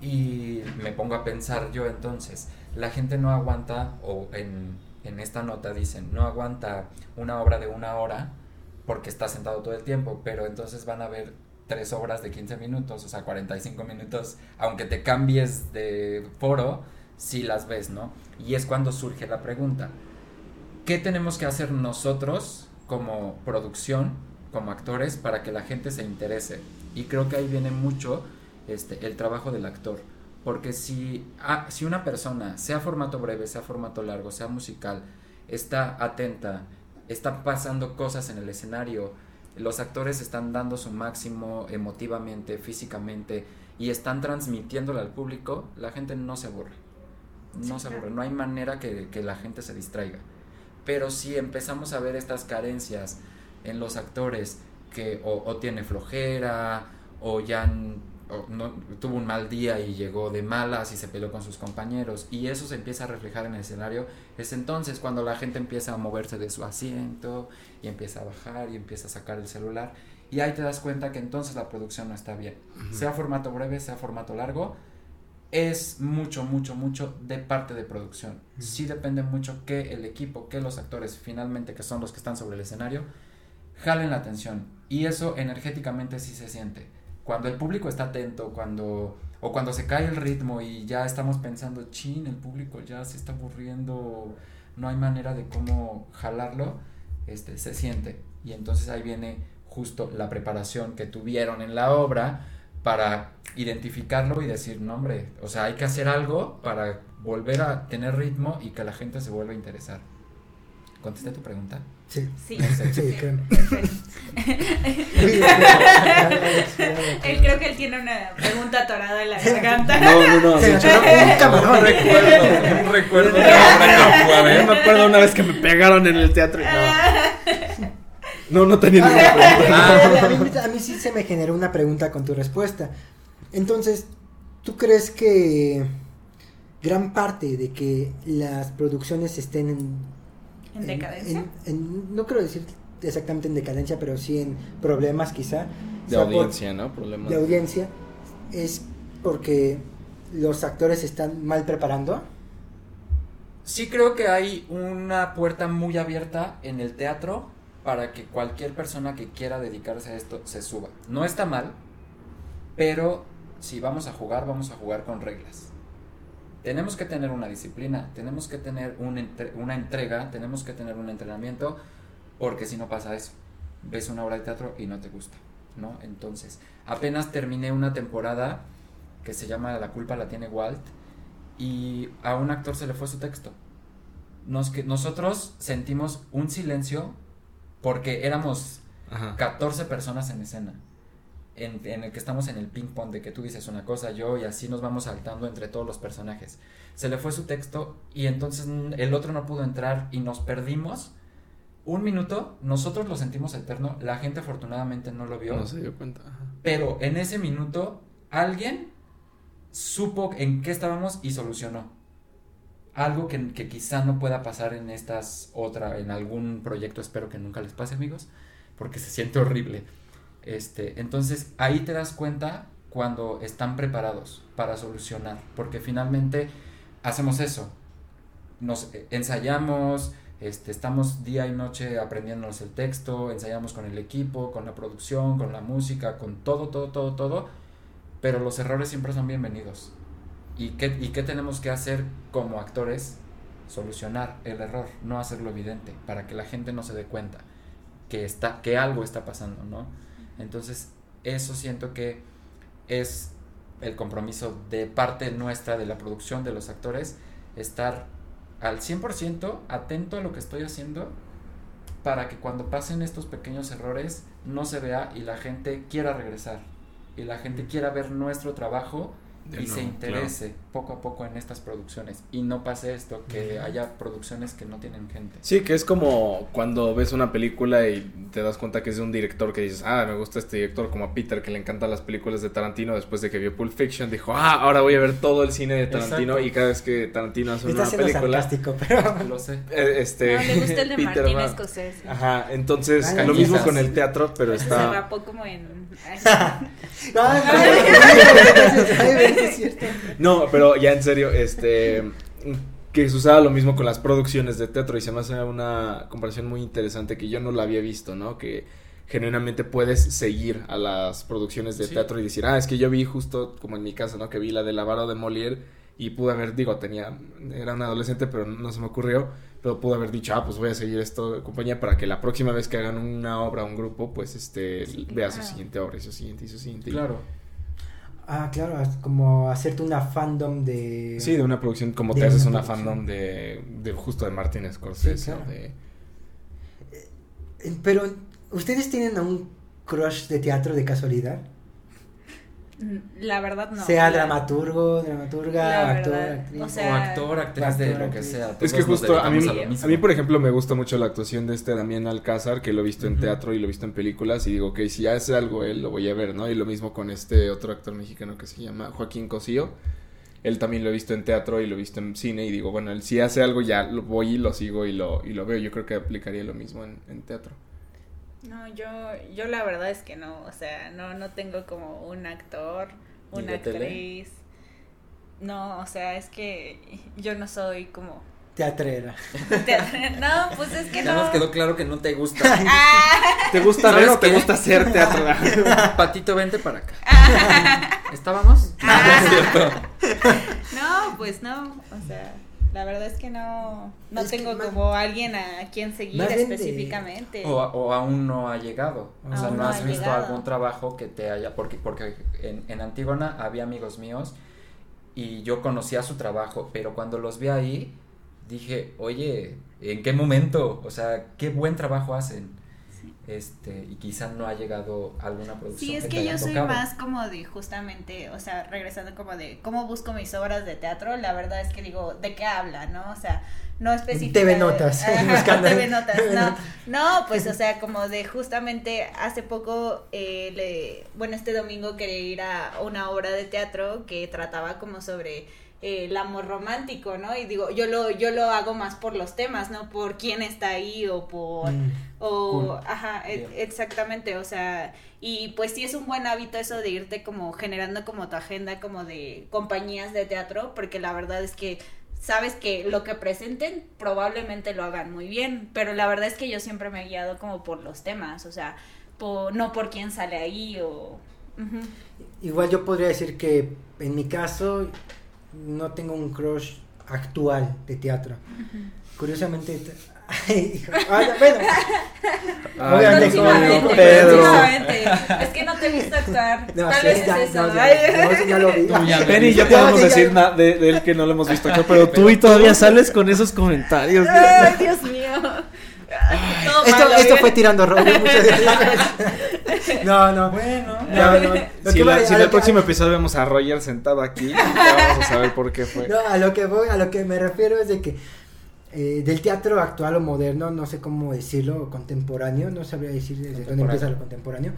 Y me pongo a pensar yo entonces, la gente no aguanta, o en en esta nota dicen, no aguanta una obra de una hora porque está sentado todo el tiempo, pero entonces van a ver tres obras de 15 minutos, o sea, 45 minutos, aunque te cambies de foro, si las ves, ¿no? Y es cuando surge la pregunta, ¿qué tenemos que hacer nosotros como producción, como actores, para que la gente se interese? Y creo que ahí viene mucho este, el trabajo del actor porque si, ah, si una persona, sea formato breve, sea formato largo, sea musical, está atenta, está pasando cosas en el escenario, los actores están dando su máximo emotivamente, físicamente, y están transmitiéndolo al público, la gente no se aburre. No se aburre, no hay manera que, que la gente se distraiga. Pero si empezamos a ver estas carencias en los actores que o, o tiene flojera o ya no, tuvo un mal día y llegó de malas y se peleó con sus compañeros y eso se empieza a reflejar en el escenario, es entonces cuando la gente empieza a moverse de su asiento y empieza a bajar y empieza a sacar el celular y ahí te das cuenta que entonces la producción no está bien. Sea formato breve, sea formato largo, es mucho, mucho, mucho de parte de producción. Sí depende mucho que el equipo, que los actores finalmente, que son los que están sobre el escenario, jalen la atención y eso energéticamente sí se siente cuando el público está atento, cuando o cuando se cae el ritmo y ya estamos pensando, chin, el público ya se está aburriendo, no hay manera de cómo jalarlo, este, se siente. Y entonces ahí viene justo la preparación que tuvieron en la obra para identificarlo y decir, no hombre, o sea, hay que hacer algo para volver a tener ritmo y que la gente se vuelva a interesar. ¿Contesté tu pregunta? Sí. Sí, sí, él creo que él tiene una pregunta atorada en la garganta. No, no, no. Se no recuerdo. No recuerdo. No, me acuerdo una vez que me pegaron en el teatro. No, no, tenía ninguna pregunta. a mí sí se me generó una pregunta con tu respuesta. Entonces, ¿tú crees que gran parte de que las producciones estén en ¿En decadencia? no quiero decir exactamente en decadencia, pero sí en problemas quizá. De audiencia, ¿no? Problemas. De audiencia. Es porque los actores se están mal preparando. Sí creo que hay una puerta muy abierta en el teatro para que cualquier persona que quiera dedicarse a esto se suba. No está mal, pero si vamos a jugar, vamos a jugar con reglas. Tenemos que tener una disciplina, tenemos que tener una entrega, tenemos que tener un entrenamiento, porque si no pasa eso, ves una obra de teatro y no te gusta, ¿no? Entonces, apenas terminé una temporada que se llama La culpa la tiene Walt y a un actor se le fue su texto. Nos, que, nosotros sentimos un silencio porque éramos 14 personas en escena. En, el que estamos en el ping pong de que tú dices una cosa, yo y así nos vamos saltando entre todos los personajes. Se le fue su texto y entonces el otro no pudo entrar y nos perdimos. Un minuto, nosotros lo sentimos eterno, la gente afortunadamente no lo vio. No se dio cuenta. Pero en ese minuto, alguien supo en qué estábamos y solucionó. Algo que, que quizá no pueda pasar en estas otra, en algún proyecto, espero que nunca les pase, amigos, porque se siente horrible. Este, entonces ahí te das cuenta cuando están preparados para solucionar, porque finalmente hacemos eso. Nos eh, ensayamos, este, estamos día y noche aprendiéndonos el texto, ensayamos con el equipo, con la producción, con la música, con todo, todo, todo, todo pero los errores siempre son bienvenidos. ¿Y qué, ¿Y qué tenemos que hacer como actores? Solucionar el error, no hacerlo evidente, para que la gente no se dé cuenta que, está, que algo está pasando, ¿no? Entonces, eso siento que es el compromiso de parte nuestra, de la producción, de los actores, estar al 100% atento a lo que estoy haciendo para que cuando pasen estos pequeños errores no se vea y la gente quiera regresar y la gente quiera ver nuestro trabajo y se interese poco a poco en estas producciones y no pase esto, que haya producciones que no tienen gente. Sí, que es como cuando ves una película y te das cuenta que es de un director que dices, ah, me gusta este director, como a Peter que le encantan las películas de Tarantino después de que vio Pulp Fiction, dijo, ah, ahora voy a ver todo el cine de Tarantino y cada vez que Tarantino hace una película... pero... Lo sé. Eh, este, no, le gusta el de Peter Martin Scorsese. Ajá, entonces lo mismo con el teatro, pero está... Se rapó como en... No, pero ya en serio, este que se usaba lo mismo con las producciones de teatro y se me hace una comparación muy interesante que yo no la había visto, ¿no? Que genuinamente puedes seguir a las producciones de teatro y decir, ah, es que yo vi justo como en mi casa, ¿no? Que vi la de Lavaro de Molière y pude haber, digo, tenía, era un adolescente, pero no se me ocurrió, pero pude haber dicho, ah, pues voy a seguir esto de compañía para que la próxima vez que hagan una obra, un grupo, pues este, vea su siguiente obra y su siguiente y su siguiente. Claro. Ah, claro, como hacerte una fandom de... Sí, de una producción, como te haces una, fandom de, de, justo de Martin Scorsese. de... Eh, pero, ¿ustedes tienen un crush de teatro de casualidad? La verdad no. Sea dramaturgo, dramaturga, actor, actriz. O, actor, actriz de lo que sea. Es que justo a mí, a, mí, por ejemplo, me gusta mucho la actuación de este Damián Alcázar, que lo he visto en teatro y lo he visto en películas, y digo, ok, si hace algo él, lo voy a ver, ¿no? Y lo mismo con este otro actor mexicano que se llama Joaquín Cosío. Él también lo he visto en teatro y lo he visto en cine, y digo, bueno, él si hace algo ya lo voy y lo sigo y lo, y lo veo. Yo creo que aplicaría lo mismo en teatro. No, yo, yo la verdad es que no, o sea, no, no tengo como un actor, una actriz. No, o sea, es que yo no soy como Teatrera. No, pues es que ya no. nos quedó claro que no te gusta. Ah. ¿Te gusta ver o te gusta hacer teatro? Patito, vente para acá. ¿Estábamos? Ah. No, pues no, o sea. La verdad es que no, no tengo como alguien a quien seguir específicamente. O, aún no ha llegado. O sea, no, has visto algún trabajo que te haya. Porque, porque en, en Antígona había amigos míos y yo conocía su trabajo, pero cuando los vi ahí dije, oye, ¿en qué momento? O sea, qué buen trabajo hacen este y quizá no ha llegado alguna producción. Sí, es que, yo soy más como de justamente, o sea, regresando como de cómo busco mis obras de teatro, la verdad es que digo, ¿de qué habla, no? O sea, no específicamente. TV Notas. TV Notas, no. No, pues, o sea, como de justamente hace poco, eh, le, bueno, este domingo quería ir a una obra de teatro que trataba como sobre el amor romántico, ¿no? Y digo, yo lo, yo lo hago más por los temas, ¿no? Por quién está ahí o por... Mm. O, ajá, e- exactamente, o sea, y pues sí es un buen hábito eso de irte como generando como tu agenda como de compañías de teatro, porque la verdad es que sabes que lo que presenten probablemente lo hagan muy bien, pero la verdad es que yo siempre me he guiado como por los temas, o sea, por, no por quién sale ahí o... Igual yo podría decir que en mi caso no tengo un crush actual de teatro. Curiosamente... Ay, hijo. Ah, bueno, Ay, Pedro. Es que no te he visto actuar. no, Tal sí, vez ya, es eso. no, ya, Ay. no, eso ya lo vi. Tú ya me Penny, ya podemos decir nada de, de él que no lo hemos visto acá, pero tú y todavía sales con esos comentarios. Ay, Dios mío. Esto, malo, esto ¿eh? fue tirando rollo. muchas gracias. No, no. Bueno, No, no. Lo si, que la- voy- si en el que- próximo episodio vemos a Roger sentado aquí, ya vamos a saber por qué fue. No, a lo que voy, a lo que me refiero es de que eh, del teatro actual o moderno, no sé cómo decirlo, contemporáneo, no sabría decir desde dónde empieza lo contemporáneo.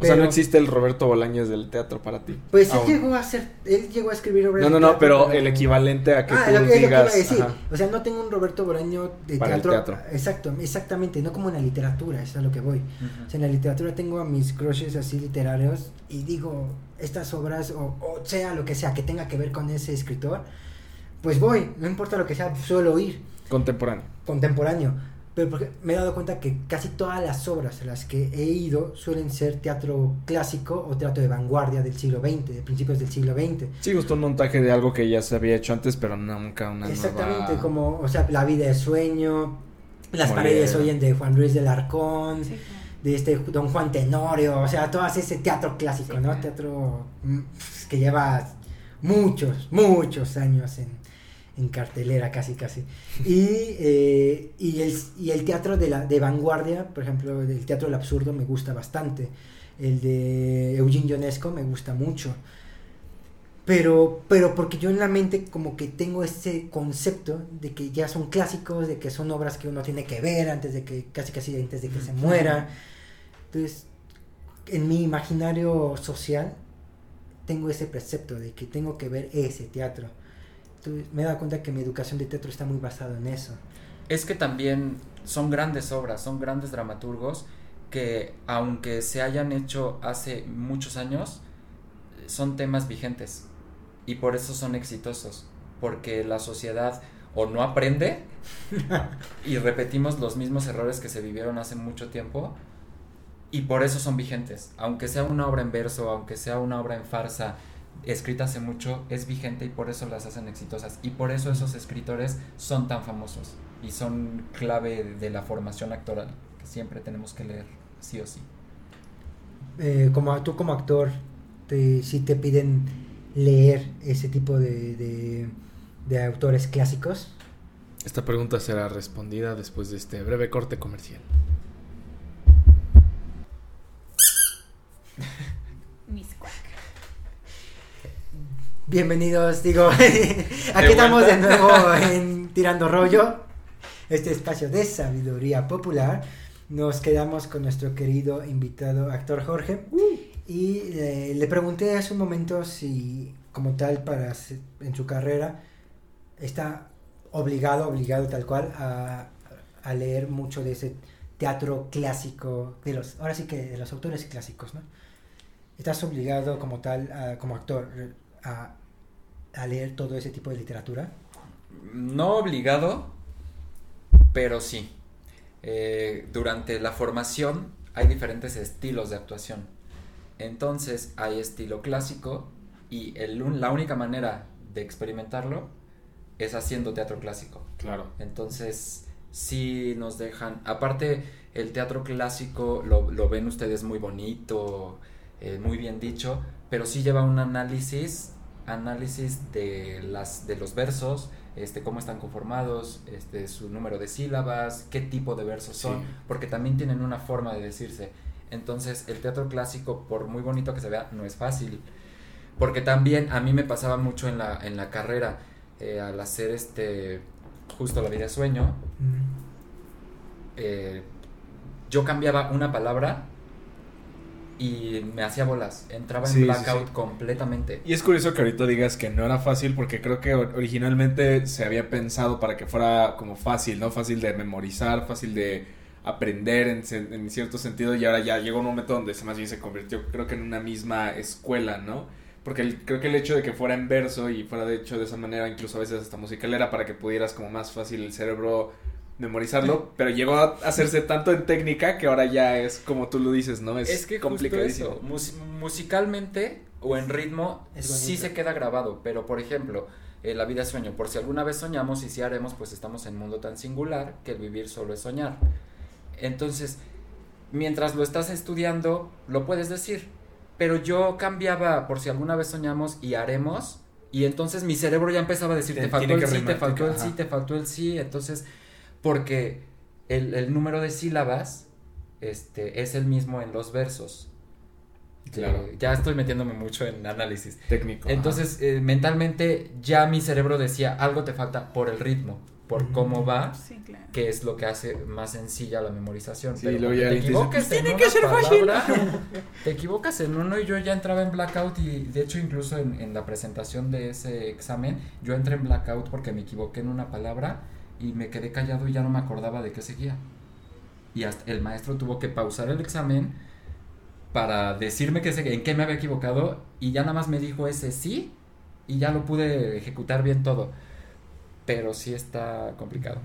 O sea, no existe el Roberto Bolaños del teatro para ti. Pues él llegó a hacer, él llegó a escribir obras No, no, no, pero el equivalente a que Ah, tú lo que digas. O sea, no tengo un Roberto Bolaño de Para el teatro. Exacto, exactamente, no como en la literatura, eso es a lo que voy. O sea, en la literatura tengo a mis crushes así literarios y digo, estas obras, o, o sea, lo que sea, que tenga que ver con ese escritor, pues voy, no importa lo que sea, suelo ir, Contemporáneo. contemporáneo. Pero porque me he dado cuenta que casi todas las obras a las que he ido suelen ser teatro clásico o teatro de vanguardia del siglo XX, de principios del siglo XX. Sí, gustó un montaje de algo que ya se había hecho antes, pero nunca una Exactamente, nueva... como, o sea, La vida de sueño, Las paredes oyen de Juan Luis del Arcón, Sí, de este Don Juan Tenorio, o sea, todo ese teatro clásico, Sí, ¿no? claro. Teatro mm, que lleva muchos, muchos años en, en cartelera, casi, casi. Y, eh, y, el, y el teatro de, la, de vanguardia, por ejemplo, el teatro del absurdo me gusta bastante. El de Eugene Ionesco me gusta mucho. Pero, pero porque yo en la mente como que tengo ese concepto de que ya son clásicos, de que son obras que uno tiene que ver antes de que, casi casi antes de que se muera. Entonces, en mi imaginario social tengo ese precepto de que tengo que ver ese teatro. Me he dado cuenta que mi educación de teatro está muy basada en eso. Es que también son grandes obras, son grandes dramaturgos que aunque se hayan hecho hace muchos años, son temas vigentes. Y por eso son exitosos, porque la sociedad o no aprende y repetimos los mismos errores que se vivieron hace mucho tiempo y por eso son vigentes, aunque sea una obra en verso, aunque sea una obra en farsa, escrita hace mucho, es vigente y por eso las hacen exitosas. Y por eso esos escritores son tan famosos y son clave de la formación actoral que siempre tenemos que leer, sí o sí. Eh, como tú como actor, te, si te piden leer ese tipo de, de, de autores clásicos. Esta pregunta será respondida después de este breve corte comercial. Bienvenidos, digo, aquí estamos de nuevo en Tirando Rollo, este espacio de sabiduría popular. Nos quedamos con nuestro querido invitado actor Jorge y eh, le pregunté hace un momento si como tal para en su carrera está obligado, obligado tal cual a, a leer mucho de ese teatro clásico de los, ahora sí que de los autores clásicos, ¿no? ¿Estás obligado como tal, a- como actor, a, a leer todo ese tipo de literatura? No obligado, pero sí. Eh, durante la formación hay diferentes estilos de actuación. Entonces hay estilo clásico y el la única manera de experimentarlo es haciendo teatro clásico. Claro. Entonces, sí nos dejan. Aparte, el teatro clásico lo, lo ven ustedes muy bonito, eh, muy bien dicho, pero sí lleva un análisis, análisis de las de los versos, este, cómo están conformados, este, su número de sílabas, qué tipo de versos son, porque también tienen una forma de decirse. Entonces, el teatro clásico, por muy bonito que se vea, no es fácil. Porque también a mí me pasaba mucho en la, en la carrera, eh, al hacer este justo la vida de sueño, eh, yo cambiaba una palabra y me hacía bolas. Entraba en blackout completamente. Y es curioso que ahorita digas que no era fácil porque creo que originalmente se había pensado para que fuera como fácil, ¿no? Fácil de memorizar, fácil de aprender en, en cierto sentido y ahora ya llegó un momento donde se más bien se convirtió creo que en una misma escuela, ¿no? Porque creo que el hecho de que fuera en verso y fuera de hecho de esa manera, incluso a veces hasta musical, era para que pudieras como más fácil el cerebro memorizarlo, pero llegó a hacerse tanto en técnica que ahora ya es como tú lo dices, ¿no? Es, que complicadísimo. musicalmente o en ritmo sí se queda grabado, pero por ejemplo, eh, la vida es sueño, por si alguna vez soñamos y si haremos, pues estamos en un mundo tan singular que el vivir solo es soñar. Entonces, mientras lo estás estudiando, lo puedes decir, pero yo cambiaba por si alguna vez soñamos y haremos, y entonces mi cerebro ya empezaba a decir, te, faltó el sí, te faltó el sí, te faltó el sí, entonces porque el, número de sílabas este, es el mismo en los versos. Claro. ya estoy metiéndome mucho en análisis. Técnico. Entonces, eh, mentalmente ya mi cerebro decía, algo te falta por el ritmo, por cómo va, que es lo que hace más sencilla la memorización. Sí, Pero te equivocas tiene que ser fácil. Te equivocas en uno y yo ya entraba en blackout y de hecho incluso en, en la presentación de ese examen yo entré en blackout porque me equivoqué en una palabra y me quedé callado y ya no me acordaba de qué seguía. Y hasta el maestro tuvo que pausar el examen para decirme que en qué me había equivocado y ya nada más me dijo ese sí y ya lo pude ejecutar bien todo. Pero sí está complicado.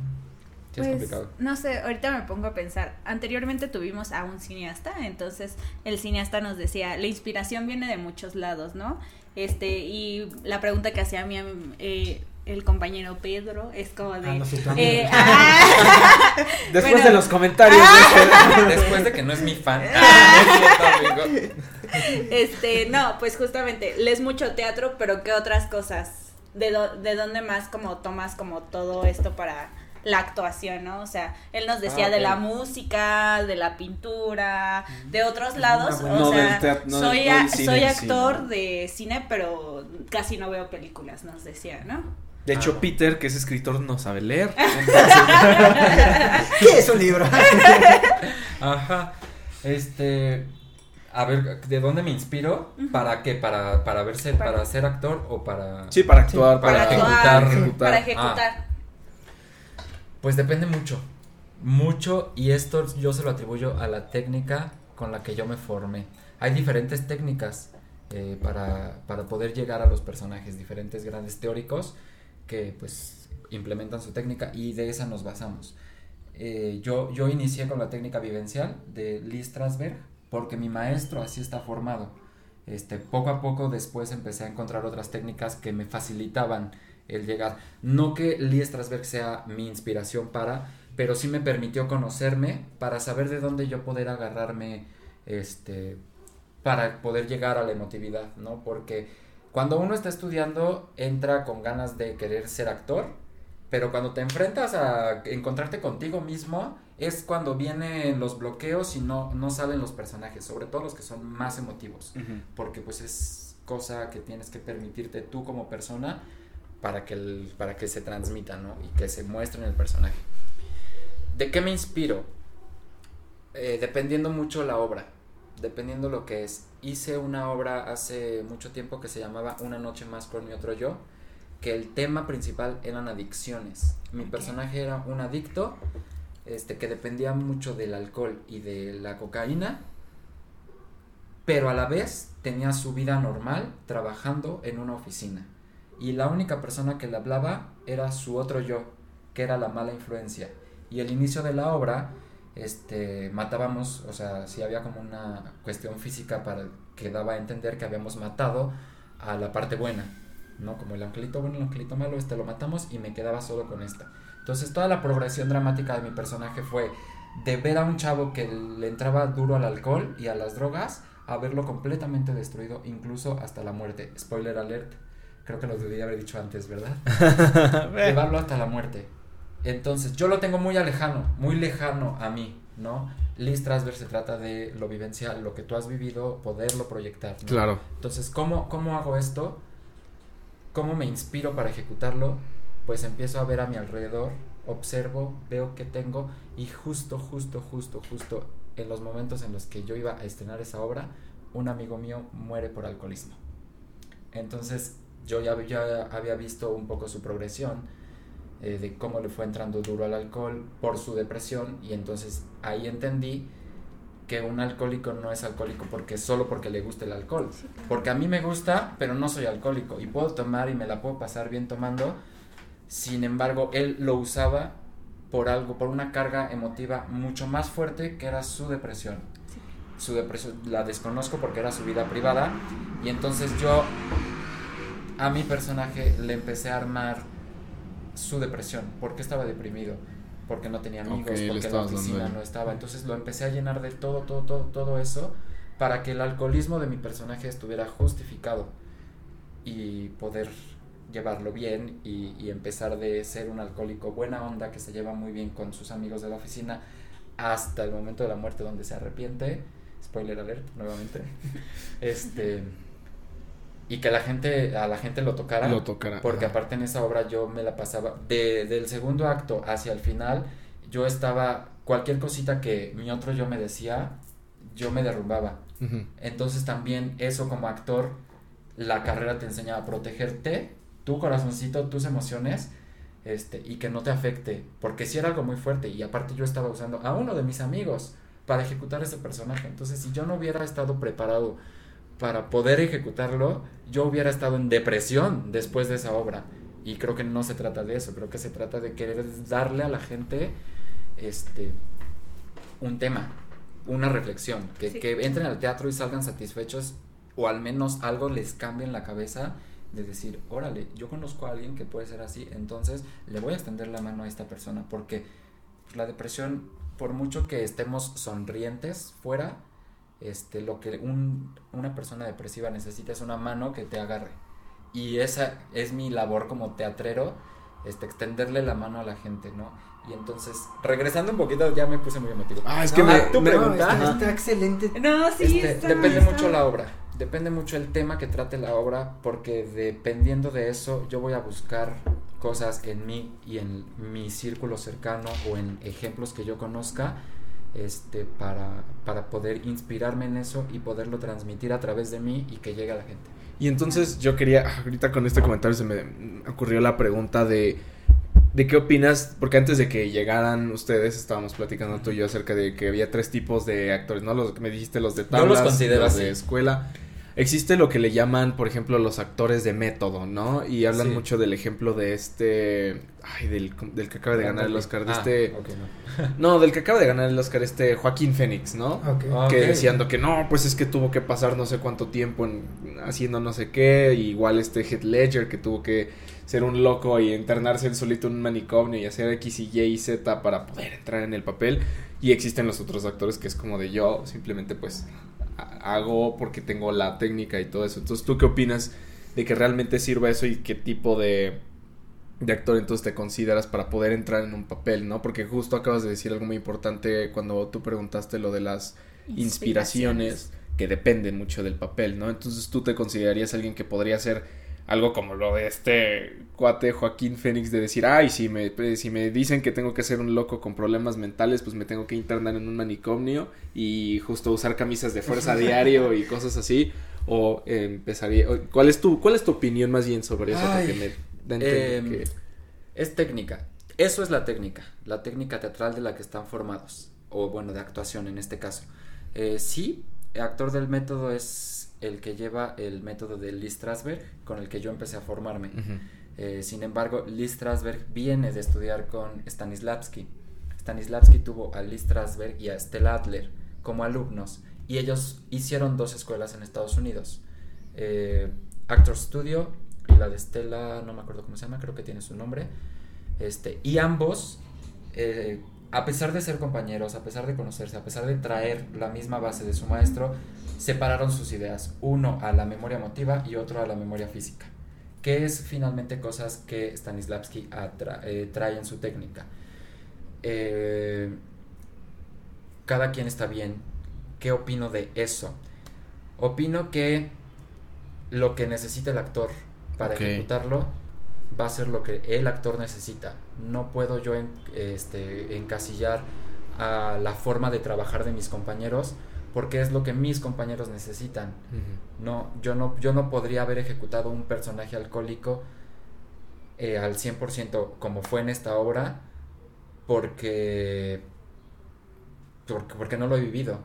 Sí es pues, complicado. No sé, ahorita me pongo a pensar. Anteriormente tuvimos a un cineasta, entonces el cineasta nos decía, la inspiración viene de muchos lados, ¿no? Este, y la pregunta que hacía mí, eh, el compañero Pedro es como de ah, eh, ah. después de los comentarios ah. después de que no es mi fan este no pues justamente lees mucho teatro pero qué otras cosas de, de dónde más como tomas como todo esto para la actuación, ¿no? O sea, él nos decía de la música, de la pintura, de otros lados. o sea, soy, soy actor de cine, pero casi no veo películas, nos decía, ¿no? De hecho, Peter, que es escritor, no sabe leer. ¿Qué es un libro? Ajá. Este. A ver, ¿de dónde me inspiro? ¿Para qué? ¿Para, para, verse, para, ser actor o para.? Sí, para actuar, para, ejecutar, Para ejecutar. Ah. Pues depende mucho. Mucho, y esto yo se lo atribuyo a la técnica con la que yo me formé. Hay diferentes técnicas eh, para, para poder llegar a los personajes, diferentes grandes teóricos que pues implementan su técnica y de esa nos basamos. Eh, yo, yo inicié con la técnica vivencial de Lee Strasberg porque mi maestro así está formado. Este, poco a poco después empecé a encontrar otras técnicas que me facilitaban el llegar. No que Lee Strasberg sea mi inspiración para, pero sí me permitió conocerme para saber de dónde yo poder agarrarme este, para poder llegar a la emotividad, ¿no? Porque cuando uno está estudiando, entra con ganas de querer ser actor, pero cuando te enfrentas a encontrarte contigo mismo, es cuando vienen los bloqueos y no, no salen los personajes, sobre todo los que son más emotivos, porque pues es cosa que tienes que permitirte tú como persona para que, el, para que se transmita, ¿no? Y que se muestre en el personaje. ¿De qué me inspiro? Eh, dependiendo mucho la obra dependiendo lo que es. Hice una obra hace mucho tiempo que se llamaba Una noche más con mi otro yo, que el tema principal eran adicciones. Mi personaje era un adicto este, que dependía mucho del alcohol y de la cocaína, pero a la vez tenía su vida normal trabajando en una oficina. Y la única persona que le hablaba era su otro yo, que era la mala influencia. Y el inicio de la obra este, matábamos, o sea, si había como una cuestión física para que daba a entender que habíamos matado a la parte buena, ¿no? Como el angelito bueno, el angelito malo, este lo matamos y me quedaba solo con esta. Entonces toda la progresión dramática de mi personaje fue de ver a un chavo que le entraba duro al alcohol y a las drogas, a verlo completamente destruido, incluso hasta la muerte. Spoiler alert, creo que lo debería haber dicho antes, ¿verdad? Llevarlo hasta la muerte. Entonces, yo lo tengo muy lejano, muy lejano a mí, ¿no? Lee Strasberg se trata de lo vivencial, lo que tú has vivido, poderlo proyectar. Claro. Entonces, ¿cómo, ¿cómo hago esto? ¿Cómo me inspiro para ejecutarlo? Pues empiezo a ver a mi alrededor, observo, veo qué tengo y justo, justo, justo, justo en los momentos en los que yo iba a estrenar esa obra, un amigo mío muere por alcoholismo. Entonces yo ya, ya había visto un poco su progresión eh, de cómo le fue entrando duro al alcohol por su depresión y entonces ahí entendí que un alcohólico no es alcohólico porque solo porque le gusta el alcohol. Porque a mí me gusta, pero no soy alcohólico y puedo tomar y me la puedo pasar bien tomando. Sin embargo, él lo usaba por algo, por una carga emotiva mucho más fuerte que era su depresión. Su depresión la desconozco porque era su vida privada y entonces yo a mi personaje le empecé a armar su depresión, porque estaba deprimido porque no tenía amigos, porque la oficina no estaba. Entonces lo empecé a llenar de todo, todo, todo, todo eso para que el alcoholismo de mi personaje estuviera justificado y poder llevarlo bien y, y, empezar de ser un alcohólico buena onda que se lleva muy bien con sus amigos de la oficina hasta el momento de la muerte donde se arrepiente. Spoiler alert, nuevamente. este y que la gente a la gente lo tocara lo tocara porque aparte en esa obra yo me la pasaba de, del segundo acto hacia el final yo estaba cualquier cosita que mi otro yo me decía yo me derrumbaba. Entonces también eso como actor la carrera te enseña a protegerte tu corazoncito tus emociones este y que no te afecte porque si era algo muy fuerte y aparte yo estaba usando a uno de mis amigos para ejecutar ese personaje. Entonces si yo no hubiera estado preparado para poder ejecutarlo, yo hubiera estado en depresión después de esa obra. Y creo que no se trata de eso, creo que se trata de querer darle a la gente este un tema, una reflexión, que, que entren al teatro y salgan satisfechos o al menos algo les cambie en la cabeza de decir, órale, yo conozco a alguien que puede ser así, entonces le voy a extender la mano a esta persona, porque la depresión, por mucho que estemos sonrientes fuera, este, lo que un, una persona depresiva necesita es una mano que te agarre. Y esa es mi labor como teatrero, este, extenderle la mano a la gente, ¿no? Y entonces, regresando un poquito, ya me puse muy emotivo. Ah, es que me, tu pregunta. está, excelente. No, sí, este, Depende mucho la obra. Depende mucho el tema que trate la obra, porque dependiendo de eso, yo voy a buscar cosas en mí y en mi círculo cercano o en ejemplos que yo conozca este, para, para poder inspirarme en eso y poderlo transmitir a través de mí y que llegue a la gente. Y entonces yo quería, ahorita con este comentario se me ocurrió la pregunta de, de qué opinas, porque antes de que llegaran ustedes estábamos platicando tú y yo acerca de que había tres tipos de actores, ¿no? Los que me dijiste, los de tablas, los, los de escuela existe lo que le llaman, por ejemplo, los actores de método, ¿no? Y hablan mucho del ejemplo de este, ay, del, del que acaba de ganar el Oscar, de ah, este, no. del que acaba de ganar el Oscar, este Joaquín Phoenix, ¿no? Que diciendo que no, pues es que tuvo que pasar no sé cuánto tiempo en, haciendo no sé qué, igual este Heath Ledger que tuvo que ser un loco y internarse en solito en un manicomio y hacer X y Y y Z para poder entrar en el papel. Y existen los otros actores que es como de yo, simplemente pues hago porque tengo la técnica y todo eso. Entonces, ¿tú qué opinas de que realmente sirva eso y qué tipo de, de actor entonces te consideras para poder entrar en un papel, ¿no? Porque justo acabas de decir algo muy importante cuando tú preguntaste lo de las inspiraciones, que dependen mucho del papel, ¿no? Entonces, ¿tú te considerarías alguien que podría ser algo como lo de este cuate Joaquín Fénix de decir, ay, si me, si me dicen que tengo que ser un loco con problemas mentales, pues me tengo que internar en un manicomio y justo usar camisas de fuerza diario y cosas así. O empezaría, ¿cuál es tu, cuál es tu opinión más bien sobre eso? Em, es técnica. Eso es la técnica, la técnica teatral de la que están formados, o bueno, de actuación en este caso. Eh, sí, actor del método es el que lleva el método de Lee Strasberg, con el que yo empecé a formarme. Eh, sin embargo, Lee Strasberg viene de estudiar con Stanislavski. Stanislavski tuvo a Lee Strasberg y a Stella Adler como alumnos y ellos hicieron dos escuelas en Estados Unidos. Eh, Actor Studio y la de Stella, no me acuerdo cómo se llama, creo que tiene su nombre. Este, y ambos, eh, a pesar de ser compañeros, a pesar de conocerse, a pesar de traer la misma base de su maestro, separaron sus ideas, uno a la memoria emotiva y otro a la memoria física, que es finalmente cosas que Stanislavski eh, trae en su técnica. Eh, cada quien está bien. ¿Qué opino de eso? Opino que lo que necesita el actor para ejecutarlo va a ser lo que el actor necesita. No puedo yo este, encasillar a la forma de trabajar de mis compañeros porque es lo que mis compañeros necesitan. No, yo no, yo no podría haber ejecutado un personaje alcohólico eh, al 100% como fue en esta obra porque, porque, porque no lo he vivido,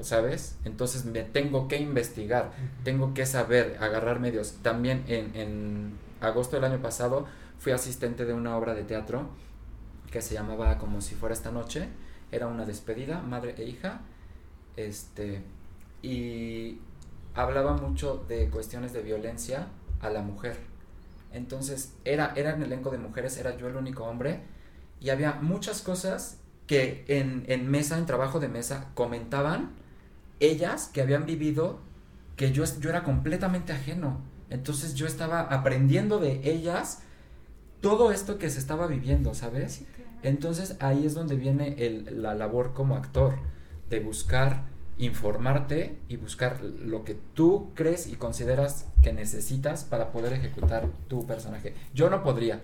¿sabes? Entonces me tengo que investigar, tengo que saber, agarrar medios. También en, en agosto del año pasado fui asistente de una obra de teatro que se llamaba Como si fuera esta noche. Era una despedida, madre e hija este, y hablaba mucho de cuestiones de violencia a la mujer. Entonces, era, era un elenco de mujeres, era yo el único hombre, y había muchas cosas que en, en mesa, en trabajo de mesa, comentaban ellas que habían vivido que yo, yo era completamente ajeno. Entonces yo estaba aprendiendo de ellas todo esto que se estaba viviendo, ¿sabes? Entonces ahí es donde viene el, la labor como actor de buscar informarte y buscar lo que tú crees y consideras que necesitas para poder ejecutar tu personaje. Yo no podría.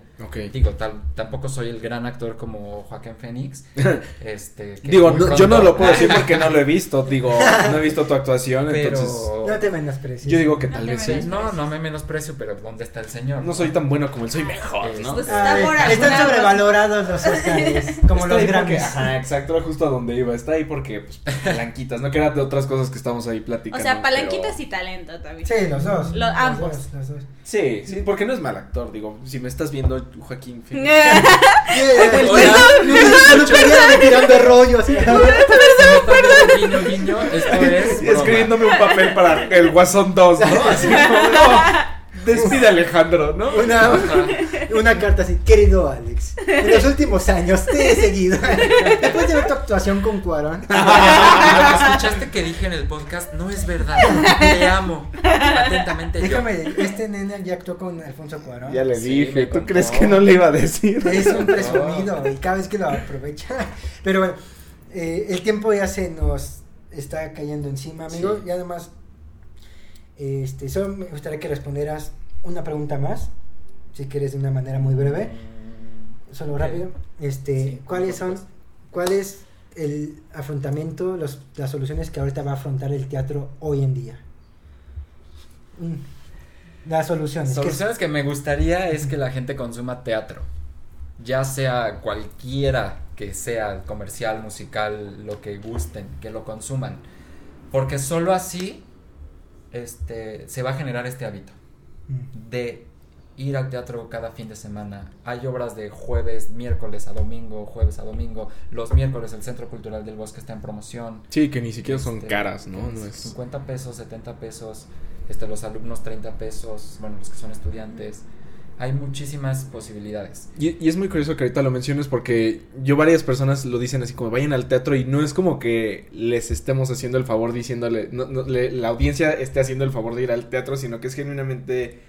Digo, tal, tampoco soy el gran actor como Joaquín Phoenix. este, Digo, yo no lo puedo decir porque no lo he visto. Digo, no he visto tu actuación, entonces. No te menosprecio. Yo digo que tal vez sí. No, no me menosprecio, pero ¿dónde está el señor? No soy tan bueno como él, soy mejor, ¿no? Pues están sobrevalorados los Oscars, como los grandes. Ajá, exacto, justo a donde iba. Está ahí porque, pues, palanquitas, no que era de otras cosas que estamos ahí platicando. O sea, palanquitas y talento también. Sí, los dos ambos. Sí, sí, porque no es mal actor, digo, si me estás viendo Joaquín Phoenix. tirando rollos. Escribiéndome un papel para el Guasón 2, ¿no? Así como, Despide Alejandro, ¿no? Una, una, carta así, querido Alex, en los últimos años te he seguido. Después de ver tu actuación con Cuarón. escuchaste que dije en el podcast, no es verdad, te amo. Atentamente Déjame, este nene ya actuó con Alfonso Cuarón. Ya le dije, ¿tú crees que no le iba a decir? Es un presumido y cada vez que lo aprovecha. Pero bueno, eh, el tiempo ya se nos está cayendo encima, amigo. Y además este, solo me gustaría que respondieras una pregunta más, si quieres de una manera muy breve, solo rápido. Este, ¿cuáles son, cuál es el afrontamiento, los, las soluciones que ahorita va a afrontar el teatro hoy en día? Mm, las soluciones. Soluciones que, me gustaría es que la gente consuma teatro, ya sea cualquiera que sea comercial, musical, lo que gusten, que lo consuman, porque solo así este, se va a generar este hábito mm. de ir al teatro cada fin de semana. Hay obras de jueves, miércoles a domingo, jueves a domingo. Los miércoles el Centro Cultural del Bosque está en promoción. Sí, que ni siquiera son este, caras, ¿no? 50 pesos, 70 pesos, este, los alumnos 30 pesos, bueno, los que son estudiantes hay muchísimas posibilidades. Y, es muy curioso que ahorita lo menciones porque yo varias personas lo dicen así como vayan al teatro y no es como que les estemos haciendo el favor diciéndole, no, la audiencia esté haciendo el favor de ir al teatro, sino que es genuinamente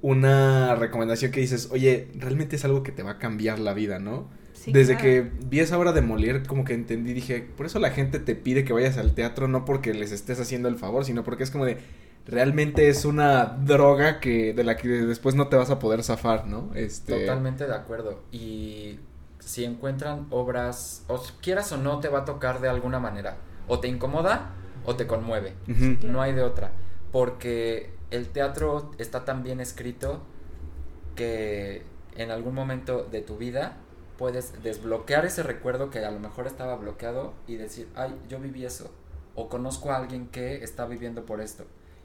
una recomendación que dices, oye, realmente es algo que te va a cambiar la vida, ¿no? Desde que vi esa obra de Molière, como que entendí, dije, por eso la gente te pide que vayas al teatro, no porque les estés haciendo el favor, sino porque es como de, realmente es una droga que de la que después no te vas a poder zafar, ¿no? Este... Totalmente de acuerdo. Y si encuentran obras, o quieras o no, te va a tocar de alguna manera. O te incomoda o te conmueve. No hay de otra. Porque el teatro está tan bien escrito que en algún momento de tu vida puedes desbloquear ese recuerdo que a lo mejor estaba bloqueado y decir, ay, yo viví eso. O conozco a alguien que está viviendo por esto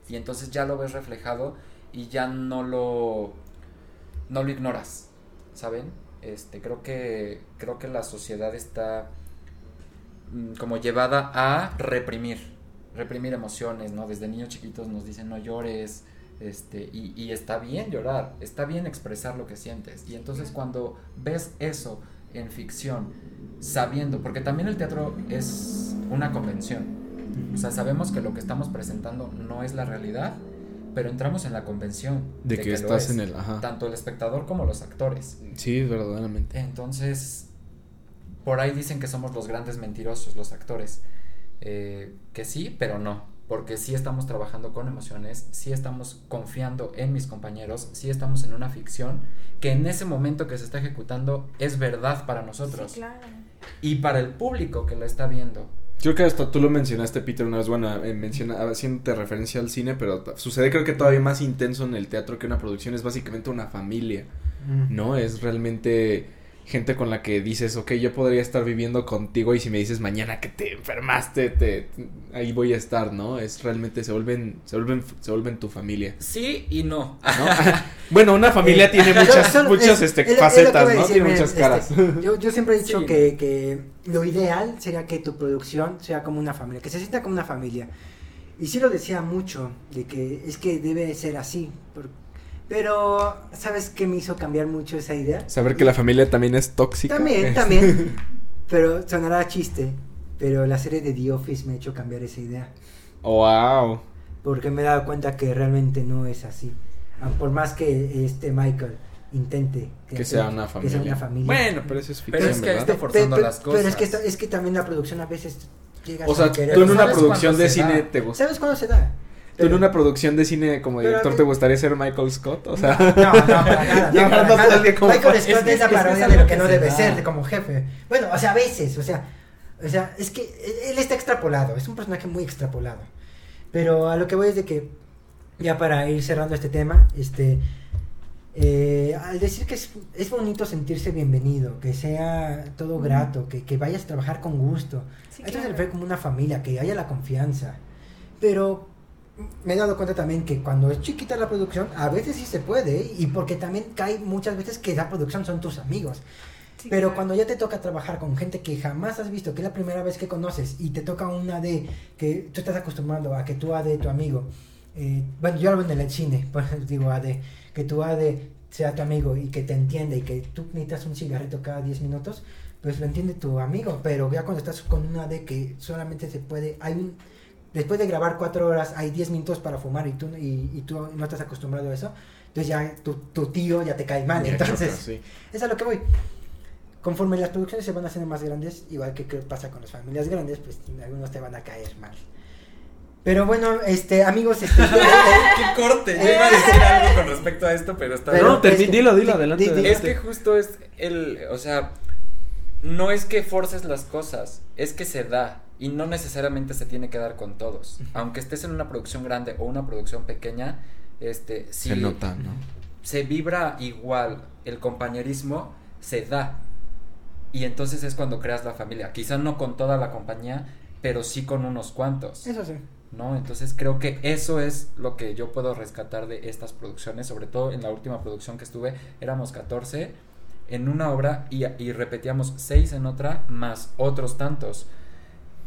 y entonces ya lo ves reflejado y ya no lo no lo ignoras, ¿saben? Este, creo que creo que la sociedad está mm, como llevada a reprimir, reprimir emociones, ¿no? Desde niños chiquitos nos dicen no llores, este, y, y está bien llorar, está bien expresar lo que sientes. Y entonces cuando ves eso en ficción, sabiendo, porque también el teatro es una convención, o sea, sabemos que lo que estamos presentando no es la realidad, pero entramos en la convención de, que, estás en el tanto el espectador como los actores. Sí, verdaderamente. Entonces, por ahí dicen que somos los grandes mentirosos, los actores. Eh, que sí, pero no. Porque sí estamos trabajando con emociones, sí estamos confiando en mis compañeros, sí estamos en una ficción que en ese momento que se está ejecutando es verdad para nosotros. Sí, claro. y para el público que la está viendo. Creo que hasta tú lo mencionaste, Peter, una vez, bueno, eh, menciona, haciéndote referencia al cine, pero sucede creo que todavía más intenso en el teatro que una producción, es básicamente una familia, Mm. ¿no? Es realmente gente con la que dices, ok, yo podría estar viviendo contigo y si me dices mañana que te enfermaste, te, ahí voy a estar, ¿no? Es realmente, se vuelven, se vuelven, se vuelven tu familia, Sí y no. ¿no? bueno, una familia Eh, tiene muchas, solo- muchas, es- este, es es facetas, a ¿no? decir, tiene miren, muchas caras. este, yo, yo siempre he dicho Sí. que, que lo ideal sería que tu producción sea como una familia, que se sienta como una familia. Y sí lo decía mucho, de que es que debe ser así. por- pero, ¿sabes qué me hizo cambiar mucho esa idea? Saber que la familia también es tóxica. También, es- también. Pero sonará chiste. Pero la serie de The Office me ha hecho cambiar esa idea. Wow. Porque me he dado cuenta que realmente no es así. Ah, Por más que este Michael intente Que sea una que sea familia. una familia. Bueno, pero eso es Pero ficción, es que ¿verdad? está forzando las Pero es cosas. que, esta- es que también la producción a veces llega O sea, tú en una ¿Sabes producción de cine da? te gusta. ¿Sabes cuándo se da? ¿Tú en una producción de cine como director mí- te gustaría ser Michael Scott? O sea, no, no, no, para nada. No, para nada. Michael Scott que- es la es que es parodia de lo que que no debe da. ser de como jefe. Bueno, o sea, a veces, o sea, o sea, es que él está extrapolado, es un personaje muy extrapolado. Pero a lo que voy es de que, ya para ir cerrando este tema, este, eh, al decir que es, es bonito sentirse bienvenido, que sea todo grato, que, que vayas a trabajar con gusto. Sí, Esto claro. se refiere como una familia, que haya la confianza. Pero me he dado cuenta también que cuando es chiquita la producción, a veces sí se puede, ¿eh? y porque también cae muchas veces que la producción son tus amigos. Sí, Pero claro. cuando ya te toca trabajar con gente que jamás has visto, que es la primera vez que conoces, y te toca una de que tú estás acostumbrado a que tú AD tu amigo, eh, bueno, yo hablo en el cine, por eso digo AD, que tu AD sea tu amigo y que te entiende y que tú necesitas un cigarrito cada 10 minutos, pues lo entiende tu amigo, pero ya cuando estás con una AD que solamente se puede, hay un, después de grabar 4 horas hay 10 minutos para fumar y tú, y, y tú no estás acostumbrado a eso, entonces ya tu, tu tío ya te cae mal, Ya entonces... choca, sí. Es a lo que voy. Conforme las producciones se van haciendo más grandes, igual que, que pasa con las familias grandes, pues algunos te van a caer mal. Pero bueno, este, amigos, este, ¡Qué corte! Yo iba a decir algo con respecto a esto, pero está Pero- no, es que- dilo, dilo, di- adelante. adelante. Es que justo es el, o sea, no es que forces las cosas, es que se da y no necesariamente se tiene que dar con todos. Aunque estés en una producción grande o una producción pequeña, este, si Se nota, ¿no? se vibra igual, el compañerismo se da. Y entonces es cuando creas la familia. Quizá no con toda la compañía, pero sí con unos cuantos. eso sí. ¿no? Entonces creo que eso es lo que yo puedo rescatar de estas producciones, sobre todo en la última producción que estuve, éramos 14 en una obra y, y repetíamos 6 en otra, más otros tantos.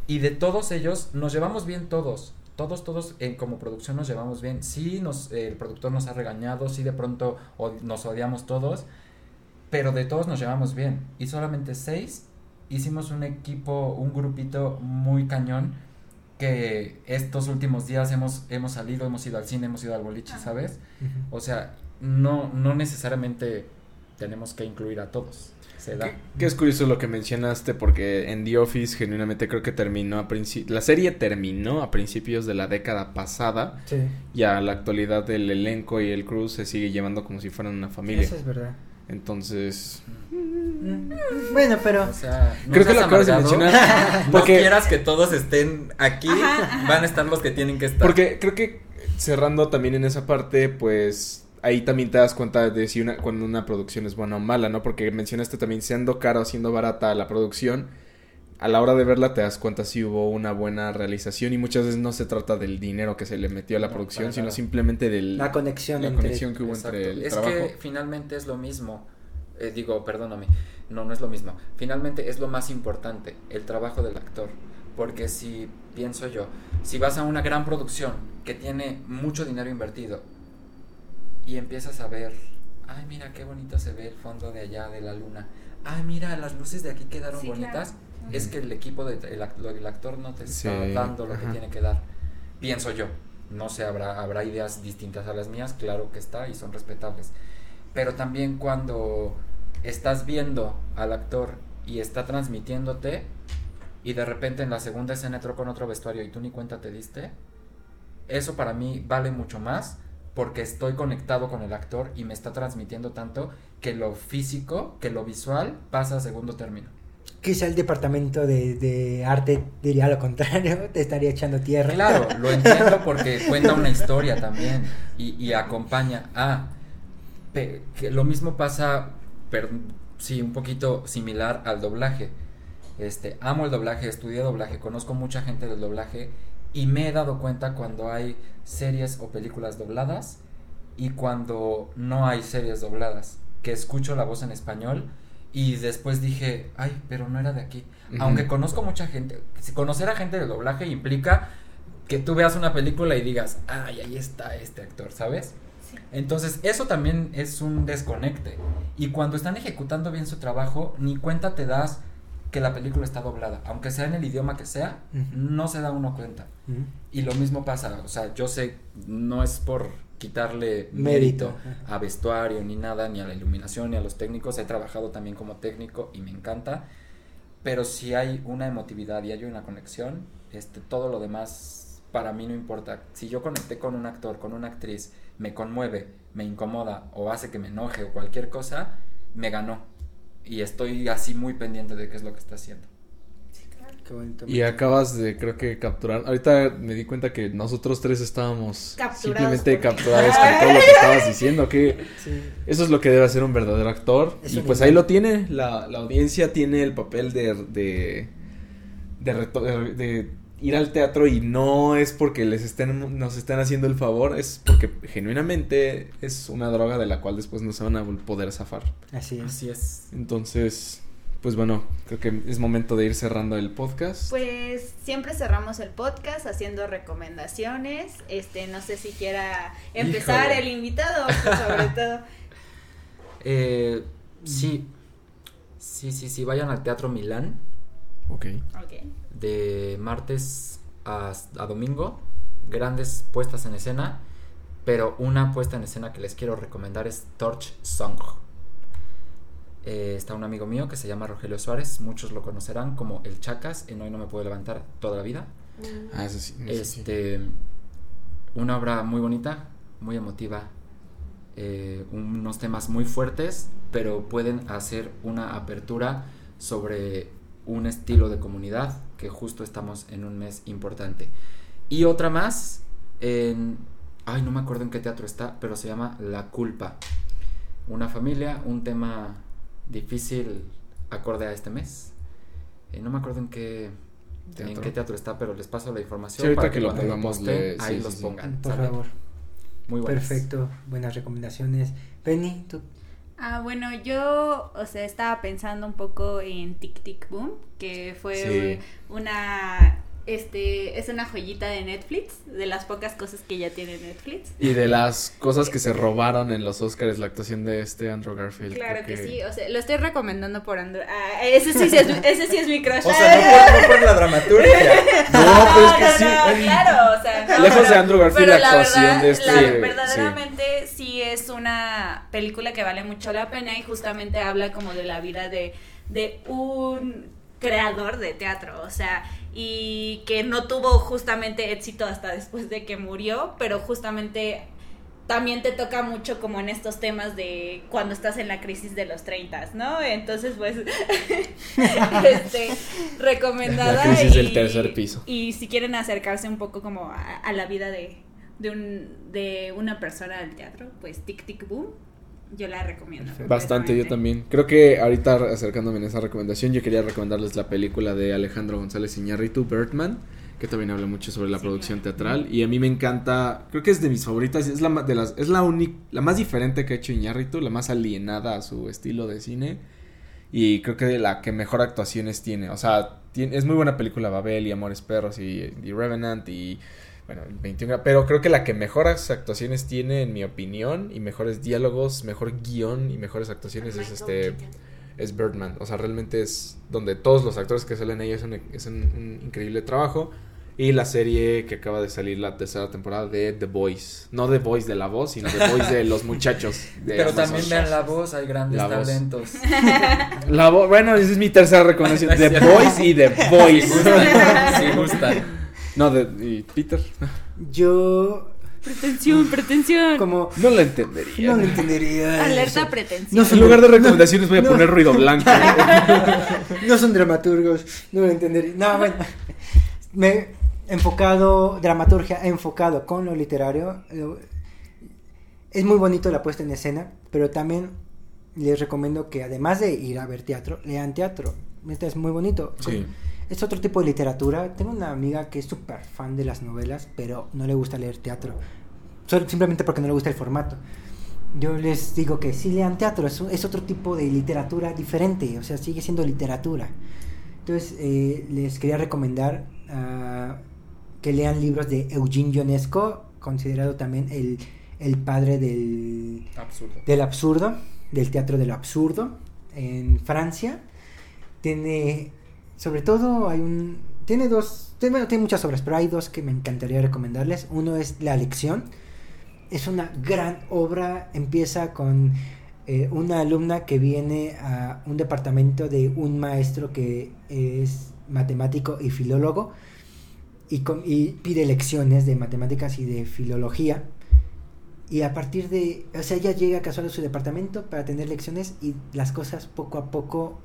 Y de todos ellos nos llevamos bien todos. Todos, todos en, como producción nos llevamos bien. Sí, nos, eh, el productor nos ha regañado, sí de pronto od- nos odiamos todos, pero de todos nos llevamos bien. Y solamente seis hicimos un equipo, un grupito muy cañón que estos últimos días hemos, hemos salido, hemos ido al cine, hemos ido al boliche, Ajá. ¿sabes? O sea, no, no necesariamente tenemos que incluir a todos. Se da. Que, que es curioso lo que mencionaste porque en The Office genuinamente creo que terminó a principios, la serie terminó a principios de la década pasada Sí, y a la actualidad el elenco y el crew se sigue llevando como si fueran una familia. eso es verdad. Entonces, Mm, Bueno, pero O sea, no creo que lo acabas de mencionar No porque quieras que todos estén aquí, Ajá, ajá. van a estar los que tienen que estar. porque creo que cerrando también en esa parte, pues ahí también te das cuenta de si una cuando una producción es buena o mala, ¿no? Porque mencionaste también siendo cara o siendo barata la producción, a la hora de verla te das cuenta si hubo una buena realización y muchas veces no se trata del dinero que se le metió a la No, producción, sino nada. simplemente del la conexión la entre conexión que hubo Exacto. entre el es trabajo. que finalmente es lo mismo. Eh, digo, perdóname, no, no es lo mismo. Finalmente es lo más importante, el trabajo del actor. Porque si, pienso yo, si vas a una gran producción que tiene mucho dinero invertido y empiezas a ver, ay, mira qué bonito se ve el fondo de allá de la luna. Ay, mira, las luces de aquí quedaron Sí, bonitas. claro. Es que el equipo, de, el, act- el actor no te está Sí, dando lo que tiene que dar. Pienso yo. No sé, habrá, habrá ideas distintas a las mías, claro que está y son respetables. Pero también cuando estás viendo al actor y está transmitiéndote y de repente en la segunda escena entró con otro vestuario y tú ni cuenta te diste, eso para mí vale mucho más porque estoy conectado con el actor y me está transmitiendo tanto que lo físico, que lo visual pasa a segundo término. quizá el departamento de, de, arte diría lo contrario, te estaría echando tierra. Claro, lo entiendo porque cuenta una historia también y, y acompaña a... que lo mismo pasa, sí, un poquito similar al doblaje. Este, amo el doblaje, estudié doblaje, conozco mucha gente del doblaje y me he dado cuenta cuando hay series o películas dobladas y cuando no hay series dobladas, que escucho la voz en español y después dije, ay, pero no era de aquí. Aunque conozco mucha gente, conocer a gente de doblaje implica que tú veas una película y digas, ay, ahí está este actor, ¿sabes? Entonces, eso también es un desconecte. Y cuando están ejecutando bien su trabajo, ni cuenta te das que la película está doblada. Aunque sea en el idioma que sea, no se da uno cuenta. Y lo mismo pasa, o sea, yo sé, no es por quitarle mérito, a vestuario ni nada, ni a la iluminación, ni a los técnicos. He trabajado también como técnico y me encanta. Pero si hay una emotividad y hay una conexión, este, todo lo demás para mí no importa. Si yo conecté con un actor, con una actriz, me conmueve, me incomoda o hace que me enoje o cualquier cosa, me ganó. Y estoy así muy pendiente de qué es lo que está haciendo. Y acabas de, creo que, capturar. Ahorita me di cuenta que nosotros tres estábamos simplemente capturados con todo lo que estabas diciendo. Que eso es lo que debe hacer un verdadero actor. y pues ahí lo tiene. La, la, audiencia tiene el papel de, de, de, de, ir al teatro y no es porque les estén, nos estén haciendo el favor, es porque genuinamente es una droga de la cual después no se van a poder zafar. Así es. Así es. Entonces, pues bueno, creo que es momento de ir cerrando el podcast. Pues siempre cerramos el podcast haciendo recomendaciones. Este, no sé si quiera empezar el invitado, pues, sobre todo. Eh, sí, sí, sí, sí, vayan al Teatro Milán. Ok. De martes a, a domingo. Grandes puestas en escena. Pero una puesta en escena que les quiero recomendar es Torch Song eh, está un amigo mío que se llama Rogelio Suárez, muchos lo conocerán como El Chacas, en Hoy no me puedo levantar toda la vida. Ah, eso sí. este, Una obra muy bonita, muy emotiva, eh, unos temas muy fuertes, pero pueden hacer una apertura sobre un estilo de comunidad que justo estamos en un mes importante. Y otra más, en, ay, no me acuerdo en qué teatro está, pero se llama La culpa. Una familia, un tema difícil acorde a este mes. Eh, no me acuerdo en qué teatro. en qué teatro está, pero les paso la información para que, lo pongamos ahí los pongan. Por favor. Muy buenas. Perfecto, buenas recomendaciones. Penny, tú. Ah, bueno, yo, o sea, estaba pensando un poco en Tic Tic Boom, que fue una este es una joyita de Netflix, de las pocas cosas que ya tiene Netflix. Y de las cosas que se robaron en los Oscars, la actuación de este Andrew Garfield. Claro que... sí, o sea, lo estoy recomendando por Andrew. Ah, ese sí, es, ese sí es mi crush. O sea, no por, la dramaturgia. no, pero es que sí. claro, o sea, Lejos de Andrew Garfield, la actuación de este. La, verdaderamente sí. es una película que vale mucho la pena y justamente habla como de la vida de, de un creador de teatro, o sea, y que no tuvo justamente éxito hasta después de que murió, pero justamente también te toca mucho como en estos temas de cuando estás en la crisis de los 30, ¿no? Entonces, pues, este, recomendada. La crisis y, del tercer piso. Y si quieren acercarse un poco como a, la vida de, de, un, de una persona del teatro, pues Tic Tic Boom yo la recomiendo. Bastante, yo también. Creo que ahorita acercándome en esa recomendación, yo quería recomendarles la película de Alejandro González Iñárritu, Birdman, que también habla mucho sobre la producción teatral. Y a mí me encanta, creo que es de mis favoritas, es la de las es la la más diferente que ha hecho Iñárritu, la más alienada a su estilo de cine. Y creo que la que mejor actuaciones tiene, o sea, tiene, es muy buena película Babel y Amores Perros y, y Revenant y bueno, 21, pero creo que la que mejores actuaciones tiene, en mi opinión, y mejores diálogos, mejor guion y mejores actuaciones es este es Birdman. O sea, realmente es donde todos los actores que salen ahí hacen, un, increíble trabajo. Y la serie que acaba de salir la tercera temporada de The Boys. No The Boys de la voz, sino The Boys de los muchachos. Pero también vean la voz, hay grandes talentos. La voz, bueno, esa es mi tercera recomendación. The Boys y The Boys. Si gustan. No, de, y Peter. Yo Pretensión, pretensión. Como No lo entendería. no lo entendería. Alerta eso. pretensión. No sé. En lugar de recomendaciones voy a No. poner ruido blanco. no son dramaturgos, no lo entendería. No, bueno. Me enfocado, dramaturgia enfocado con lo literario. Es muy bonito la puesta en escena, pero también les recomiendo que además de ir a ver teatro, lean teatro. Neta, es muy bonito. Sí. Es otro tipo de literatura. Tengo una amiga que es súper fan de las novelas, pero no le gusta leer teatro. Solo- simplemente porque no le gusta el formato. Yo les digo que sí lean teatro, es, es otro tipo de literatura diferente, o sea, sigue siendo literatura. Entonces, eh, les quería recomendar ah, que lean libros de Eugene Ionesco, considerado también el, el padre del, Absurdo. del absurdo, del teatro del absurdo en Francia. Tiene, sobre todo, hay un, tiene dos, bueno, tiene muchas obras, pero hay dos que me encantaría recomendarles. Uno es La Lección, es una gran obra, empieza con eh, una alumna que viene a un departamento de un maestro que es matemático y filólogo y, y pide lecciones de matemáticas y de filología. Y a partir de, o sea, ella llega casual a su departamento para tener lecciones y las cosas poco a poco,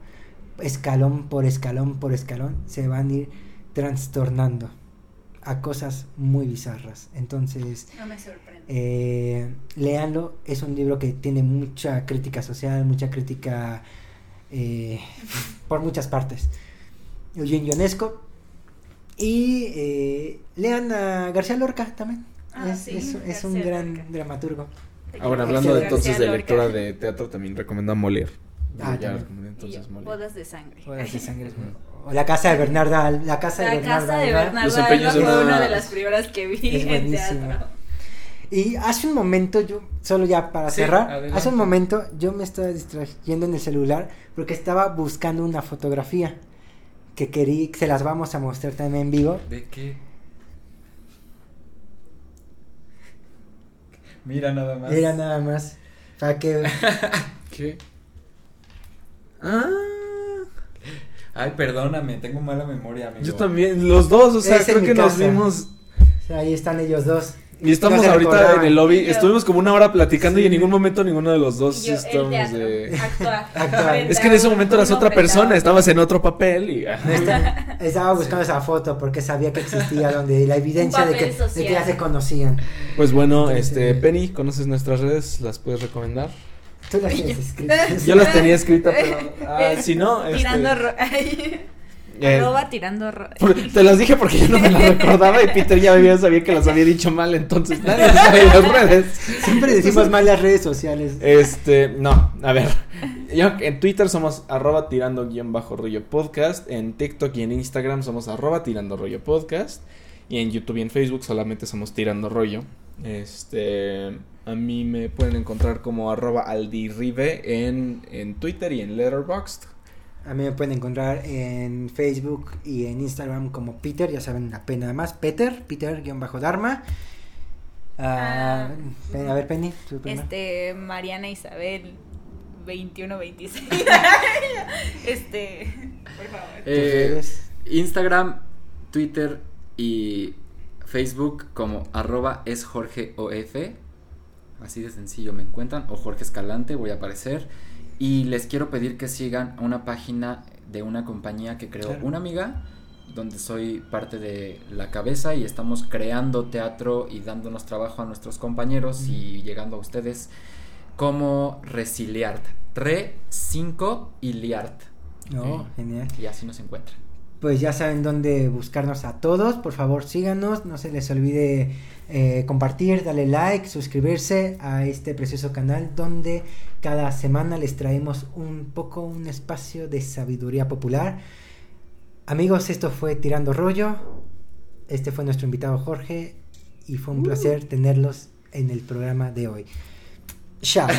escalón por escalón por escalón, se van a ir trastornando a cosas muy bizarras. Entonces, No me sorprende. eh, léanlo, es un libro que tiene mucha crítica social, mucha crítica eh, por muchas partes. Eugene Ionesco. Y eh, lean a García Lorca también. Ah, es, sí, es- es un García gran Lorca. dramaturgo. Ahora, hablando García entonces de lectura de teatro, también recomiendo a Molière. Ah, entonces yo, bodas de sangre. Bodas de sangre es muy- O la casa de Bernarda, la casa de La Bernarda. casa de Los empeños fue una- de las primeras que vi Es en teatro. Y hace un momento yo, solo ya para Sí, cerrar, adelante. hace un momento yo me estaba distrayendo en el celular porque estaba buscando una fotografía que quería, se las vamos a mostrar también en vivo. ¿De qué? Mira nada más. Era nada más para que ¿Qué? Ah. Ay, perdóname, tengo mala memoria, amigo. Yo también, los dos, o sea, Es creo que nos vimos. ahí están ellos dos. Y estamos No ahorita recordaban. en el lobby. Yo- Estuvimos como una hora platicando y en ningún momento ninguno de los dos Y yo, el estábamos teatro, de. actuar. Actuar. Frente Es que en ese momento eras otra persona, estabas en otro papel y. ah. Estaba, estaba buscando esa foto porque sabía que existía donde la evidencia de que, papel de que ya se conocían. Pues bueno, Entonces, este, Penny, ¿conoces nuestras redes? ¿Las puedes recomendar? Tú las tienes escritas. Yo las tenía escritas, pero. Ah, si no. este, Tirando ro- eh, Arroba tirando ro- por- te las dije porque yo no me las recordaba y Peter ya me sabía que las había dicho mal, entonces nadie sabe las redes. Siempre decimos mal las redes sociales. Este, no, a ver. Yo, en Twitter somos arroba tirando guion bajo rollo podcast. En TikTok y en Instagram somos arroba tirando rollo podcast. Y en YouTube y en Facebook solamente somos tirando rollo. Este, a mí me pueden encontrar como arroba aldirribe en, en Twitter y en Letterboxd. A mí me pueden encontrar en Facebook y en Instagram como Peter, ya saben la pena más. Peter, Peter-Dharma. Ah, Ah. a ver, Penny. Este, Mariana Isabel 2126. este, por favor. Eh. Instagram, Twitter y Facebook como arroba es Jorge OF. Así de sencillo me encuentran. O Jorge Escalante, voy a aparecer. Y les quiero pedir que sigan una página de una compañía que creó Claro. una amiga, donde soy parte de la cabeza y estamos creando teatro y dándonos trabajo a nuestros compañeros y llegando a ustedes como Resiliart. Re 5 y Liart. No, genial. Y así nos encuentran. Pues ya saben dónde buscarnos a todos. Por favor, síganos. No se les olvide eh, compartir, darle like, suscribirse a este precioso canal donde cada semana les traemos un poco un espacio de sabiduría popular. Amigos, esto fue Tirando Rollo. Este fue nuestro invitado Jorge y fue un placer tenerlos en el programa de hoy. Chao.